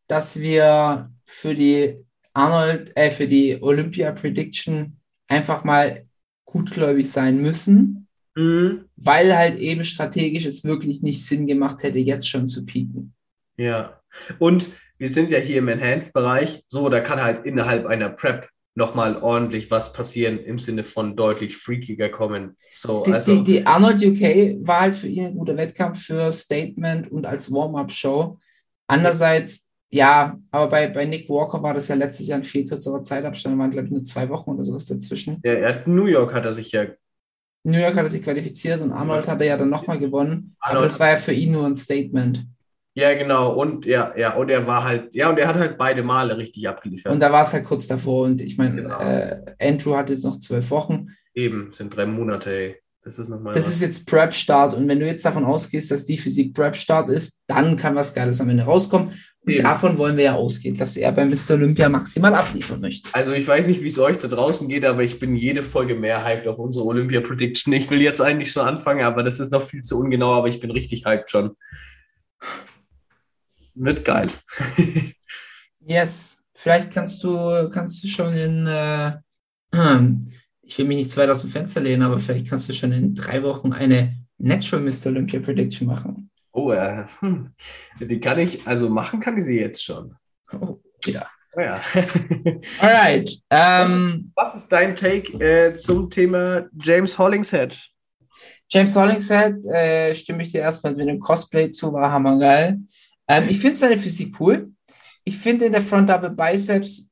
[SPEAKER 1] dass wir für die Arnold, äh, für die Olympia Prediction einfach mal gutgläubig sein müssen,
[SPEAKER 7] Mhm.
[SPEAKER 1] weil halt eben strategisch es wirklich nicht Sinn gemacht hätte, jetzt schon zu pieken.
[SPEAKER 7] Ja, und wir sind ja hier im Enhanced-Bereich, so, da kann halt innerhalb einer Prep nochmal ordentlich was passieren im Sinne von deutlich freakiger kommen. So,
[SPEAKER 1] Die,
[SPEAKER 7] also,
[SPEAKER 1] die, die Arnold UK war halt für ihn ein guter Wettkampf für Statement und als Warm-up-Show. Andererseits, ja, aber bei, bei Nick Walker war das ja letztes Jahr ein viel kürzerer Zeitabstand, waren glaube ich nur zwei Wochen oder sowas dazwischen.
[SPEAKER 7] ja, er hat New York hat er sich ja,
[SPEAKER 1] New York hat er sich qualifiziert und Arnold hat er ja dann nochmal gewonnen. Aber
[SPEAKER 7] Arnold-
[SPEAKER 1] das war ja für ihn nur ein Statement.
[SPEAKER 7] ja, genau, und ja, ja, und er war halt, ja, und er hat halt beide Male richtig abgeliefert.
[SPEAKER 1] Und da war es halt kurz davor. Und ich meine,
[SPEAKER 7] Genau.
[SPEAKER 1] äh, Andrew hat jetzt noch zwölf Wochen.
[SPEAKER 7] Eben, sind drei Monate, ey. Das ist nochmal
[SPEAKER 1] Das
[SPEAKER 7] was.
[SPEAKER 1] ist jetzt Prep-Start und wenn du jetzt davon ausgehst, dass die Physik Prep-Start ist, dann kann was Geiles am Ende rauskommen. Und
[SPEAKER 7] Eben.
[SPEAKER 1] davon wollen wir ja ausgehen, dass er bei Mr. Olympia maximal abliefern möchte.
[SPEAKER 7] Also ich weiß nicht, wie es euch da draußen geht, aber ich bin jede Folge mehr hyped auf unsere Olympia-Prediction. Ich will jetzt eigentlich schon anfangen, aber das ist noch viel zu ungenau, aber ich bin richtig hyped schon. Wird geil.
[SPEAKER 1] Yes. Vielleicht kannst du, kannst du schon in, äh, ich will mich nicht zu weit aus dem Fenster lehnen, aber vielleicht kannst du schon in drei Wochen eine Natural Mr. Olympia Prediction machen.
[SPEAKER 7] Oh, äh, die kann ich, also machen kann ich sie jetzt schon.
[SPEAKER 1] Oh, ja.
[SPEAKER 7] Oh ja.
[SPEAKER 1] Alright. Ähm,
[SPEAKER 7] Was ist dein Take äh, zum Thema James Hollingshead?
[SPEAKER 1] James Hollingshead, äh, stimme ich dir erstmal mit dem Cosplay zu, war hammergeil. Ähm, ich finde seine Physik cool. Ich finde, in der Front Double Biceps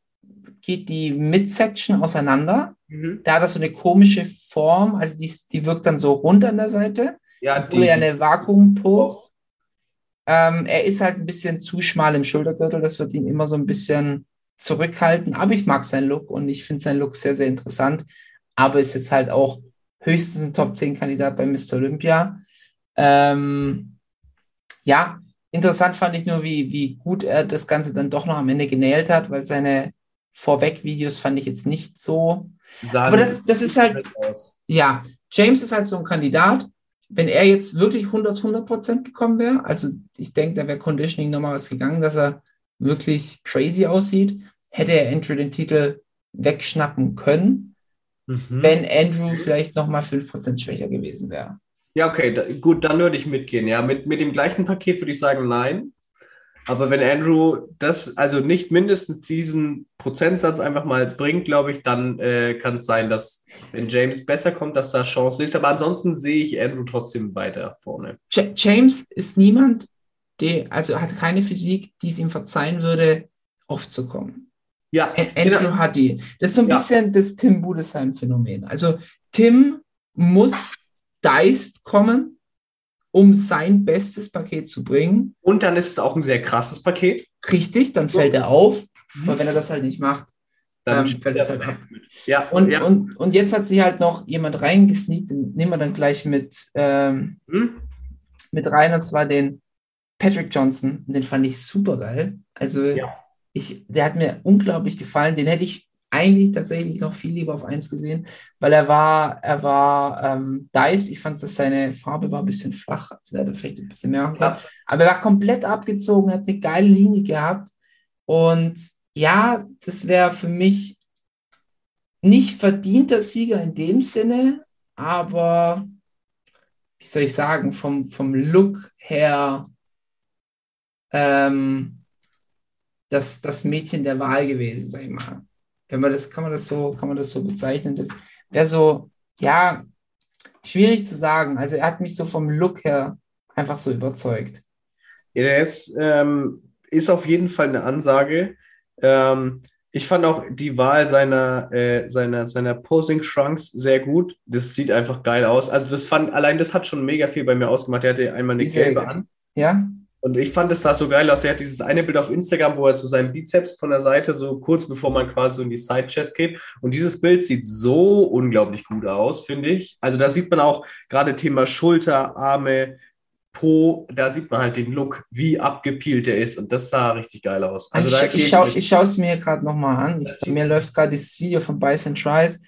[SPEAKER 1] geht die Midsection auseinander.
[SPEAKER 7] Mhm.
[SPEAKER 1] Da hat er so eine komische Form, also die, die wirkt dann so rund an der Seite.
[SPEAKER 7] Ja,
[SPEAKER 1] Obwohl er eine Vakuumpose. Ähm, er ist halt ein bisschen zu schmal im Schultergürtel, das wird ihn immer so ein bisschen zurückhalten. Aber ich mag seinen Look und ich finde seinen Look sehr, sehr interessant. Aber ist jetzt halt auch höchstens ein Top 10 Kandidat bei Mr. Olympia. Ähm, ja, interessant fand ich nur, wie, wie gut er das Ganze dann doch noch am Ende genäht hat, weil seine Vorweg-Videos fand ich jetzt nicht so. Aber das, das ist halt, ja, James ist halt so ein Kandidat. Wenn er jetzt wirklich 100, 100 Prozent gekommen wäre, also ich denke, da wäre Conditioning nochmal was gegangen, dass er wirklich crazy aussieht, hätte er Andrew den Titel wegschnappen können,
[SPEAKER 7] Mhm.
[SPEAKER 1] wenn Andrew vielleicht nochmal 5 Prozent schwächer gewesen wäre.
[SPEAKER 7] Ja, okay, da, gut, dann würde ich mitgehen. Ja, mit, mit dem gleichen Paket würde ich sagen, nein. Aber wenn Andrew das, also nicht mindestens diesen Prozentsatz einfach mal bringt, glaube ich, dann äh, kann es sein, dass, wenn James besser kommt, dass da Chance ist. Aber ansonsten sehe ich Andrew trotzdem weiter vorne.
[SPEAKER 1] Ja James ist niemand, der, also hat keine Physik, die es ihm verzeihen würde, aufzukommen.
[SPEAKER 7] Ja,
[SPEAKER 1] An- Andrew
[SPEAKER 7] genau.
[SPEAKER 1] hat die. Das ist so ein
[SPEAKER 7] Ja.
[SPEAKER 1] bisschen das Tim Budesheim-Phänomen. Also Tim muss deist kommen, um sein bestes Paket zu bringen.
[SPEAKER 7] Und dann ist es auch ein sehr krasses Paket.
[SPEAKER 1] Richtig, dann fällt er auf. Aber wenn er das halt nicht macht,
[SPEAKER 7] Dann
[SPEAKER 1] Ähm, fällt es halt ab.
[SPEAKER 7] Ja,
[SPEAKER 1] Und,
[SPEAKER 7] ja.
[SPEAKER 1] und, und jetzt hat sich halt noch jemand reingesneakt, den nehmen wir dann gleich mit, ähm,
[SPEAKER 7] Hm?
[SPEAKER 1] mit rein, und zwar den Patrick Johnson. Den fand ich super geil. Also
[SPEAKER 7] Ja.
[SPEAKER 1] ich, der hat mir unglaublich gefallen. Den hätte ich eigentlich tatsächlich noch viel lieber auf eins gesehen, weil er war, er war ähm, Dice. Ich fand, dass seine Farbe war ein bisschen flach. Also der hätte vielleicht ein bisschen mehr machen können. Aber er war komplett abgezogen, hat eine geile Linie gehabt. Und ja, das wäre für mich nicht verdienter Sieger in dem Sinne, aber wie soll ich sagen, vom, vom Look her ähm, das, das Mädchen der Wahl gewesen, sag ich mal. Wenn man das, kann man das so, kann man das so bezeichnen. Das wäre so, ja, schwierig zu sagen. Also er hat mich so vom Look her einfach so überzeugt.
[SPEAKER 7] Ja, der ist, ähm, ist auf jeden Fall eine Ansage. Ähm, ich fand auch die Wahl seiner, äh, seiner, seiner Posing Trunks sehr gut. Das sieht einfach geil aus. Also das fand, allein das hat schon mega viel bei mir ausgemacht. Er hatte einmal eine
[SPEAKER 1] Diese-
[SPEAKER 7] gelbe an.
[SPEAKER 1] Ja,
[SPEAKER 7] Und ich fand, es sah so geil aus. Er hat dieses eine Bild auf Instagram, wo er so seinen Bizeps von der Seite, so kurz bevor man quasi so in die Side-Chest geht. Und dieses Bild sieht so unglaublich gut aus, finde ich. Also da sieht man auch gerade Thema Schulter, Arme, Po, da sieht man halt den Look, wie abgepielt er ist. Und das sah richtig geil aus. Also da
[SPEAKER 1] ich,
[SPEAKER 7] mit-
[SPEAKER 1] ich schaue es mir gerade nochmal an. Ich, mir läuft gerade dieses Video von Bison Tries.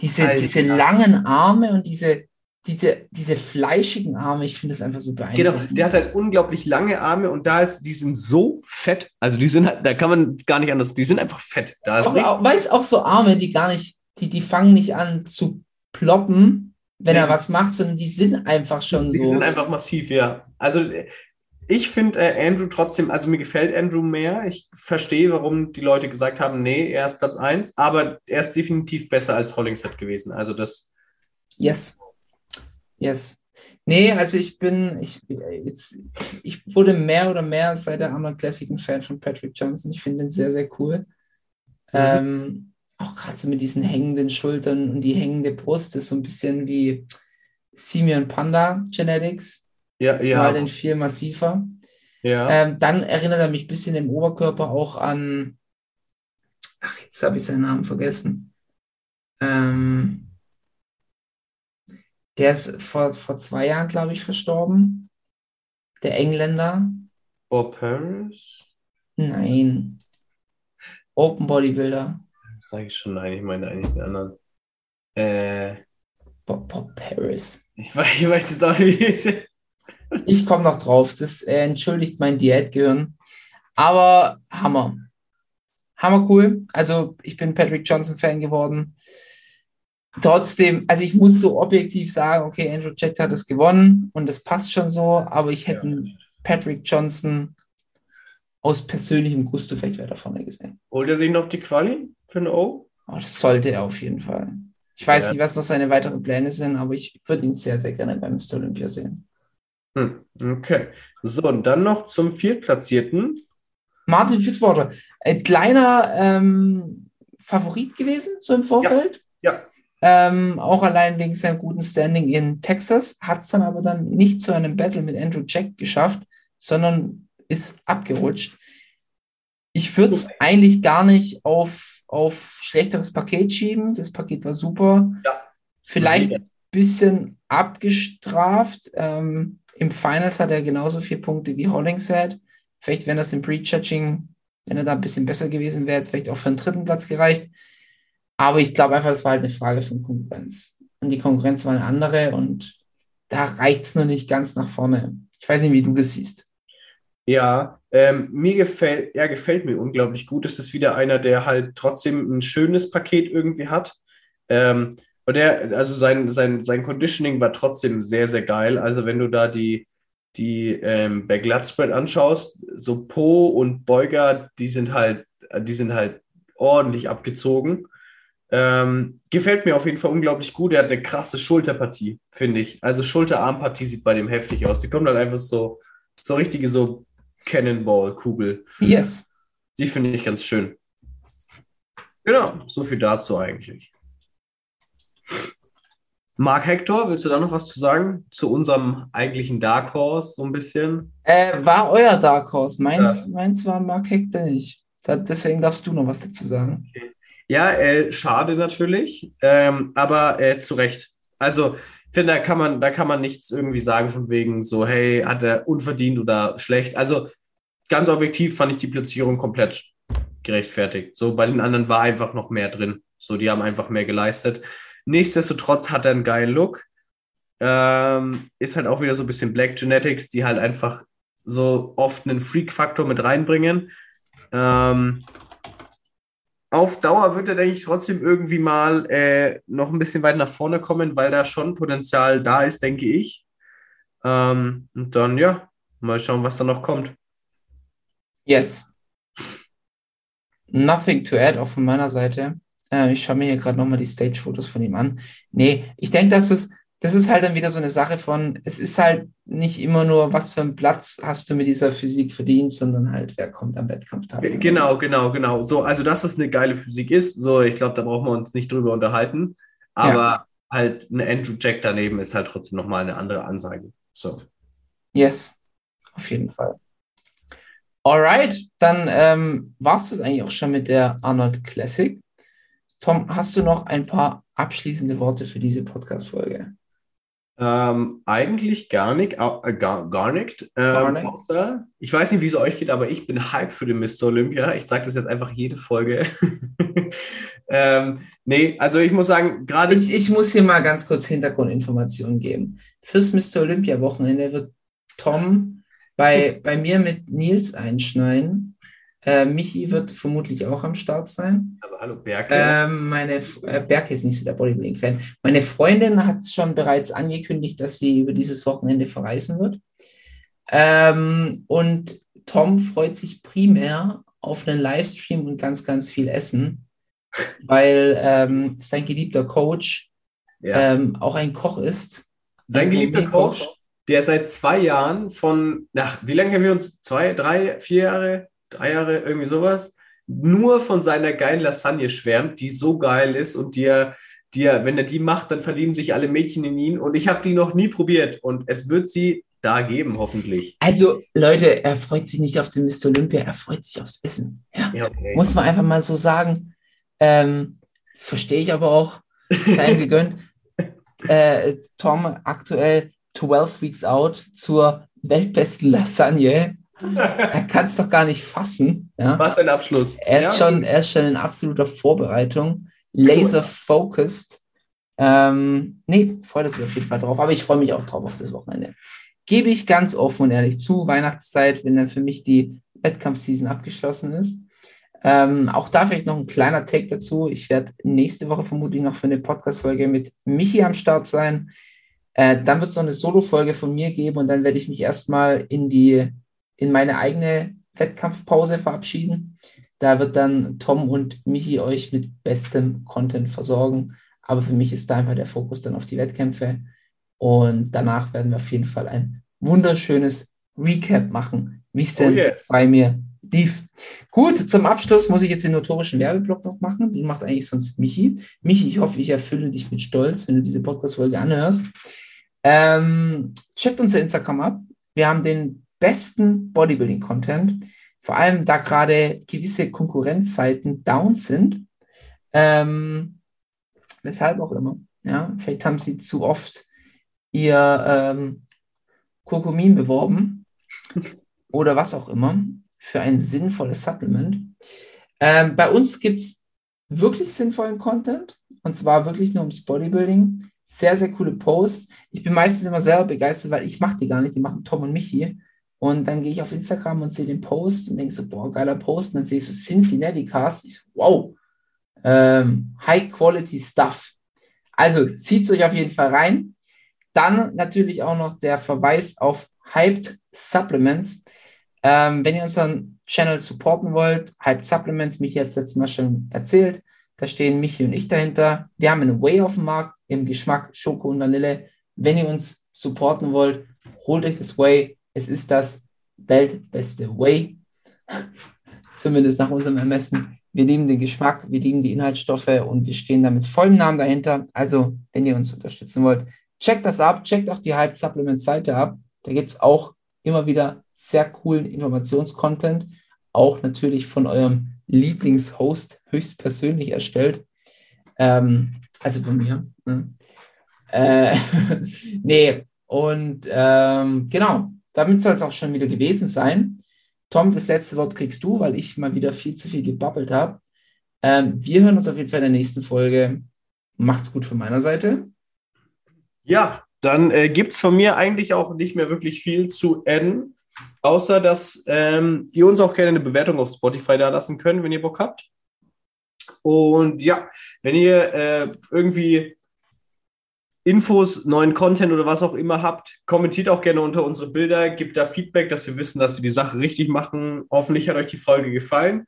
[SPEAKER 1] Diese,
[SPEAKER 7] Alter.
[SPEAKER 1] diese langen Arme und diese, diese, diese fleischigen Arme, ich finde es einfach so
[SPEAKER 7] Genau,
[SPEAKER 1] beeindruckend.
[SPEAKER 7] der hat halt unglaublich lange Arme und da ist, die sind so fett. Also die sind halt, da kann man gar nicht anders, die sind einfach fett. Da ist
[SPEAKER 1] auch, auch, weiß auch so Arme, die gar nicht, die, die fangen nicht an zu ploppen, wenn
[SPEAKER 7] Nee,
[SPEAKER 1] er
[SPEAKER 7] die-
[SPEAKER 1] was macht, sondern die sind einfach schon
[SPEAKER 7] Die
[SPEAKER 1] so.
[SPEAKER 7] sind einfach massiv, ja. Also ich finde äh, Andrew trotzdem, also mir gefällt Andrew mehr. Ich verstehe, warum die Leute gesagt haben, nee, er ist Platz 1, aber er ist definitiv besser als Hollingshead gewesen. Also das,
[SPEAKER 1] Yes. Yes. Nee, also ich bin, ich, jetzt, ich wurde mehr oder mehr seit der Arnold Classic ein Fan von Patrick Johnson. Ich finde ihn sehr, sehr cool. Ähm, auch gerade so mit diesen hängenden Schultern und die hängende Brust ist so ein bisschen wie Simeon Panda Genetics,
[SPEAKER 7] ja, ja,
[SPEAKER 1] halt in viel massiver.
[SPEAKER 7] ja.
[SPEAKER 1] Ähm, dann erinnert er mich ein bisschen im Oberkörper auch an, ach, jetzt habe ich seinen Namen vergessen. Ähm, Der ist vor, vor zwei Jahren, glaube ich, verstorben. Der Engländer.
[SPEAKER 7] Bob Harris?
[SPEAKER 1] Nein. Open Bodybuilder.
[SPEAKER 7] Sag ich schon, nein, ich meine eigentlich den anderen. Äh,
[SPEAKER 1] Bob, Bob Harris.
[SPEAKER 7] ich, weiß, ich weiß jetzt auch nicht.
[SPEAKER 1] Ich komme noch drauf. Das äh, entschuldigt mein Diätgehirn. Aber Hammer. Hammer cool. Also ich bin Patrick Johnson Fan geworden. Trotzdem, also ich muss so objektiv sagen, okay, Andrew Jack hat es gewonnen und das passt schon so, aber ich hätte einen Patrick Johnson aus persönlichem Gusto vielleicht weiter vorne gesehen.
[SPEAKER 7] Holt er sich noch die Quali für ein O?
[SPEAKER 1] Oh, das sollte er auf jeden Fall. Ich weiß
[SPEAKER 7] Ja.
[SPEAKER 1] nicht, was noch seine weiteren Pläne sind, aber ich würde ihn sehr, sehr gerne beim Mr. Olympia sehen.
[SPEAKER 7] Hm, okay. So, und dann noch zum Viertplatzierten.
[SPEAKER 1] Martin Fitzwater, ein kleiner ähm, Favorit gewesen, so im Vorfeld.
[SPEAKER 7] Ja.
[SPEAKER 1] Ähm, auch allein wegen seinem guten Standing in Texas, hat es dann aber dann nicht zu einem Battle mit Andrew Jack geschafft, sondern ist abgerutscht. Ich würde es eigentlich gar nicht auf, auf schlechteres Paket schieben. Das Paket war super.
[SPEAKER 7] Ja.
[SPEAKER 1] Vielleicht ein bisschen abgestraft. Ähm, Im Finals hat er genauso viele Punkte wie Hollingshead. Vielleicht, wenn das im Pre-Judging, wenn er da ein bisschen besser gewesen wäre, jetzt vielleicht auch für einen dritten Platz gereicht. Aber ich glaube einfach, das war halt eine Frage von Konkurrenz. Und die Konkurrenz war eine andere und da reicht es nur nicht ganz nach vorne. Ich weiß nicht, wie du das siehst.
[SPEAKER 7] Ja, ähm, mir gefällt, er gefällt mir unglaublich gut. Es ist wieder einer, der halt trotzdem ein schönes Paket irgendwie hat. Ähm, und er, also sein, sein, sein Conditioning war trotzdem sehr, sehr geil. Also wenn du da die, die ähm, Back-Lat-Spread anschaust, so Po und Beuger, die sind halt, die sind halt ordentlich abgezogen. Ähm, gefällt mir auf jeden Fall unglaublich gut. Er hat eine krasse Schulterpartie, finde ich. Also Schulter-Arm-Partie sieht bei dem heftig aus. Die kommt halt einfach so, so richtige so Cannonball-Kugel.
[SPEAKER 1] Yes.
[SPEAKER 7] Die finde ich ganz schön. Genau, so viel dazu eigentlich. Mark Hector, willst du da noch was zu sagen? Zu unserem eigentlichen Dark Horse, so ein bisschen?
[SPEAKER 1] Äh, war euer Dark Horse. Meins, meins war Mark Hector nicht. Da, deswegen darfst du noch was dazu sagen.
[SPEAKER 7] Ja, äh, schade natürlich, ähm, aber äh, zu Recht. Also, ich finde, da kann man, da kann man nichts irgendwie sagen von wegen so, hey, hat er unverdient oder schlecht. Also, ganz objektiv fand ich die Platzierung komplett gerechtfertigt. So, bei den anderen war einfach noch mehr drin. So, die haben einfach mehr geleistet. Nichtsdestotrotz hat er einen geilen Look. Ähm, ist halt auch wieder so ein bisschen Black Genetics, die halt einfach so oft einen Freak-Faktor mit reinbringen. Ähm, auf Dauer wird er, denke ich, trotzdem irgendwie mal äh, noch ein bisschen weit nach vorne kommen, weil da schon Potenzial da ist, denke ich. Ähm, und dann, ja, mal schauen, was da noch kommt.
[SPEAKER 1] Yes. Nothing to add, auch von meiner Seite. Äh, ich schaue mir hier gerade nochmal die Stage-Fotos von ihm an. Nee, ich denke, dass es, das ist halt dann wieder so eine Sache von, es ist halt nicht immer nur, was für einen Platz hast du mit dieser Physik verdient, sondern halt, wer kommt am Wettkampftag.
[SPEAKER 7] Genau, genau, genau. So, also, dass es eine geile Physik ist, so, ich glaube, da brauchen wir uns nicht drüber unterhalten. Aber halt ein Andrew Jack daneben ist halt trotzdem nochmal eine andere Ansage. So.
[SPEAKER 1] Yes, auf jeden Fall. Alright, dann ähm, war es das eigentlich auch schon mit der Arnold Classic. Tom, hast du noch ein paar abschließende Worte für diese Podcast-Folge?
[SPEAKER 7] Ähm, eigentlich gar nicht, äh, gar, gar nicht. Ähm,
[SPEAKER 1] Gar nicht.
[SPEAKER 7] Außer, ich weiß nicht, wie es euch geht, aber ich bin hype für den Mr. Olympia. Ich sage das jetzt einfach jede Folge. ähm, nee, also ich muss sagen, gerade
[SPEAKER 1] Ich, ich muss hier mal ganz kurz Hintergrundinformationen geben. Fürs Mr. Olympia-Wochenende wird Tom bei, bei mir mit Nils einschneiden. Äh, Michi wird vermutlich auch am Start sein.
[SPEAKER 7] aber hallo Berke.
[SPEAKER 1] Ähm, meine äh, Berke ist nicht so der Bodybuilding-Fan. Meine Freundin hat schon bereits angekündigt, dass sie über dieses Wochenende verreisen wird. Ähm, und Tom freut sich primär auf einen Livestream und ganz, ganz viel Essen, weil ähm, sein geliebter Coach
[SPEAKER 7] ja.
[SPEAKER 1] ähm, auch ein Koch ist.
[SPEAKER 7] Sein
[SPEAKER 1] ein
[SPEAKER 7] geliebter. Coach, der seit zwei Jahren von, nach, wie lange kennen wir uns? Zwei, drei, vier Jahre, drei Jahre, irgendwie sowas, nur von seiner geilen Lasagne schwärmt, die so geil ist und die er, die er, wenn er die macht, dann verlieben sich alle Mädchen in ihn und ich habe die noch nie probiert und es wird sie da geben, hoffentlich.
[SPEAKER 1] Also, Leute, er freut sich nicht auf den Mr. Olympia, er freut sich aufs Essen. Ja.
[SPEAKER 7] Ja, okay.
[SPEAKER 1] Muss man einfach mal so sagen. Ähm, Verstehe ich aber auch. Sei ihm gegönnt. äh, Tom aktuell 12 Weeks out zur weltbesten Lasagne. Er kann es doch gar nicht fassen. Ja?
[SPEAKER 7] Was ein Abschluss.
[SPEAKER 1] Er ist,
[SPEAKER 7] Ja.
[SPEAKER 1] schon, er ist schon in absoluter Vorbereitung, laser focused. Ähm, nee, freut sich auf jeden Fall drauf, aber ich freue mich auch drauf auf das Wochenende. Gebe ich ganz offen und ehrlich zu, Weihnachtszeit, wenn dann für mich die Wettkampfseason abgeschlossen ist. Ähm, auch da vielleicht noch ein kleiner Take dazu. Ich werde nächste Woche vermutlich noch für eine Podcast-Folge mit Michi am Start sein. Äh, dann wird es noch eine Solo-Folge von mir geben und dann werde ich mich erstmal in die, in meine eigene Wettkampfpause verabschieden. Da wird dann Tom und Michi euch mit bestem Content versorgen. Aber für mich ist da einfach der Fokus dann auf die Wettkämpfe. Und danach werden wir auf jeden Fall ein wunderschönes Recap machen, wie es denn
[SPEAKER 7] Oh yes.
[SPEAKER 1] bei mir lief. Gut, zum Abschluss muss ich jetzt den notorischen Werbeblock noch machen. Den macht eigentlich sonst Michi. Michi, ich hoffe, ich erfülle dich mit Stolz, wenn du diese Podcast-Folge anhörst. Ähm, checkt unser Instagram ab. Wir haben den besten Bodybuilding-Content. Vor allem, da gerade gewisse Konkurrenzseiten down sind. Ähm, weshalb auch immer. Ja, vielleicht haben sie zu oft ihr ähm, Kurkumin beworben oder was auch immer für ein sinnvolles Supplement. Ähm, bei uns gibt es wirklich sinnvollen Content und zwar wirklich nur ums Bodybuilding. Sehr, sehr coole Posts. Ich bin meistens immer selber begeistert, weil ich mache die gar nicht, die machen Tom und Michi. Und dann gehe ich auf Instagram und sehe den Post und denke so, boah, geiler Post. Und dann sehe ich so Cincinnati Cast. Ich so, wow, ähm, High Quality Stuff. Also zieht es euch auf jeden Fall rein. Dann natürlich auch noch der Verweis auf Hyped Supplements. Ähm, wenn ihr unseren Channel supporten wollt, Hyped Supplements, Michi hat es letztes Mal schon erzählt, da stehen Michi und ich dahinter. Wir haben einen Whey auf dem Markt im Geschmack Schoko und Vanille. Wenn ihr uns supporten wollt, holt euch das Whey. Es ist das weltbeste Whey. Zumindest nach unserem Ermessen. Wir lieben den Geschmack, wir lieben die Inhaltsstoffe und wir stehen da mit vollem Namen dahinter. Also, wenn ihr uns unterstützen wollt, checkt das ab, checkt auch die Hype Supplements Seite ab. Da gibt es auch immer wieder sehr coolen Informationscontent, auch natürlich von eurem Lieblingshost höchstpersönlich erstellt. Ähm, also von mir. Ne? Äh, nee, und ähm, genau, damit soll es auch schon wieder gewesen sein. Tom, das letzte Wort kriegst du, weil ich mal wieder viel zu viel gebabbelt habe. Ähm, wir hören uns auf jeden Fall in der nächsten Folge. Macht's gut von meiner Seite.
[SPEAKER 7] Ja, dann äh, gibt es von mir eigentlich auch nicht mehr wirklich viel zu adden, außer dass ähm, ihr uns auch gerne eine Bewertung auf Spotify da lassen könnt, wenn ihr Bock habt. Und ja, wenn ihr äh, irgendwie Infos, neuen Content oder was auch immer habt, kommentiert auch gerne unter unsere Bilder, gebt da Feedback, dass wir wissen, dass wir die Sache richtig machen. Hoffentlich hat euch die Folge gefallen.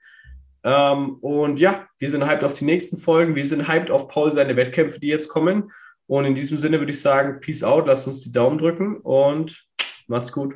[SPEAKER 7] Ähm, und ja, wir sind hyped auf die nächsten Folgen. Wir sind hyped auf Paul seine Wettkämpfe, die jetzt kommen. Und in diesem Sinne würde ich sagen, Peace out, lasst uns die Daumen drücken und macht's gut.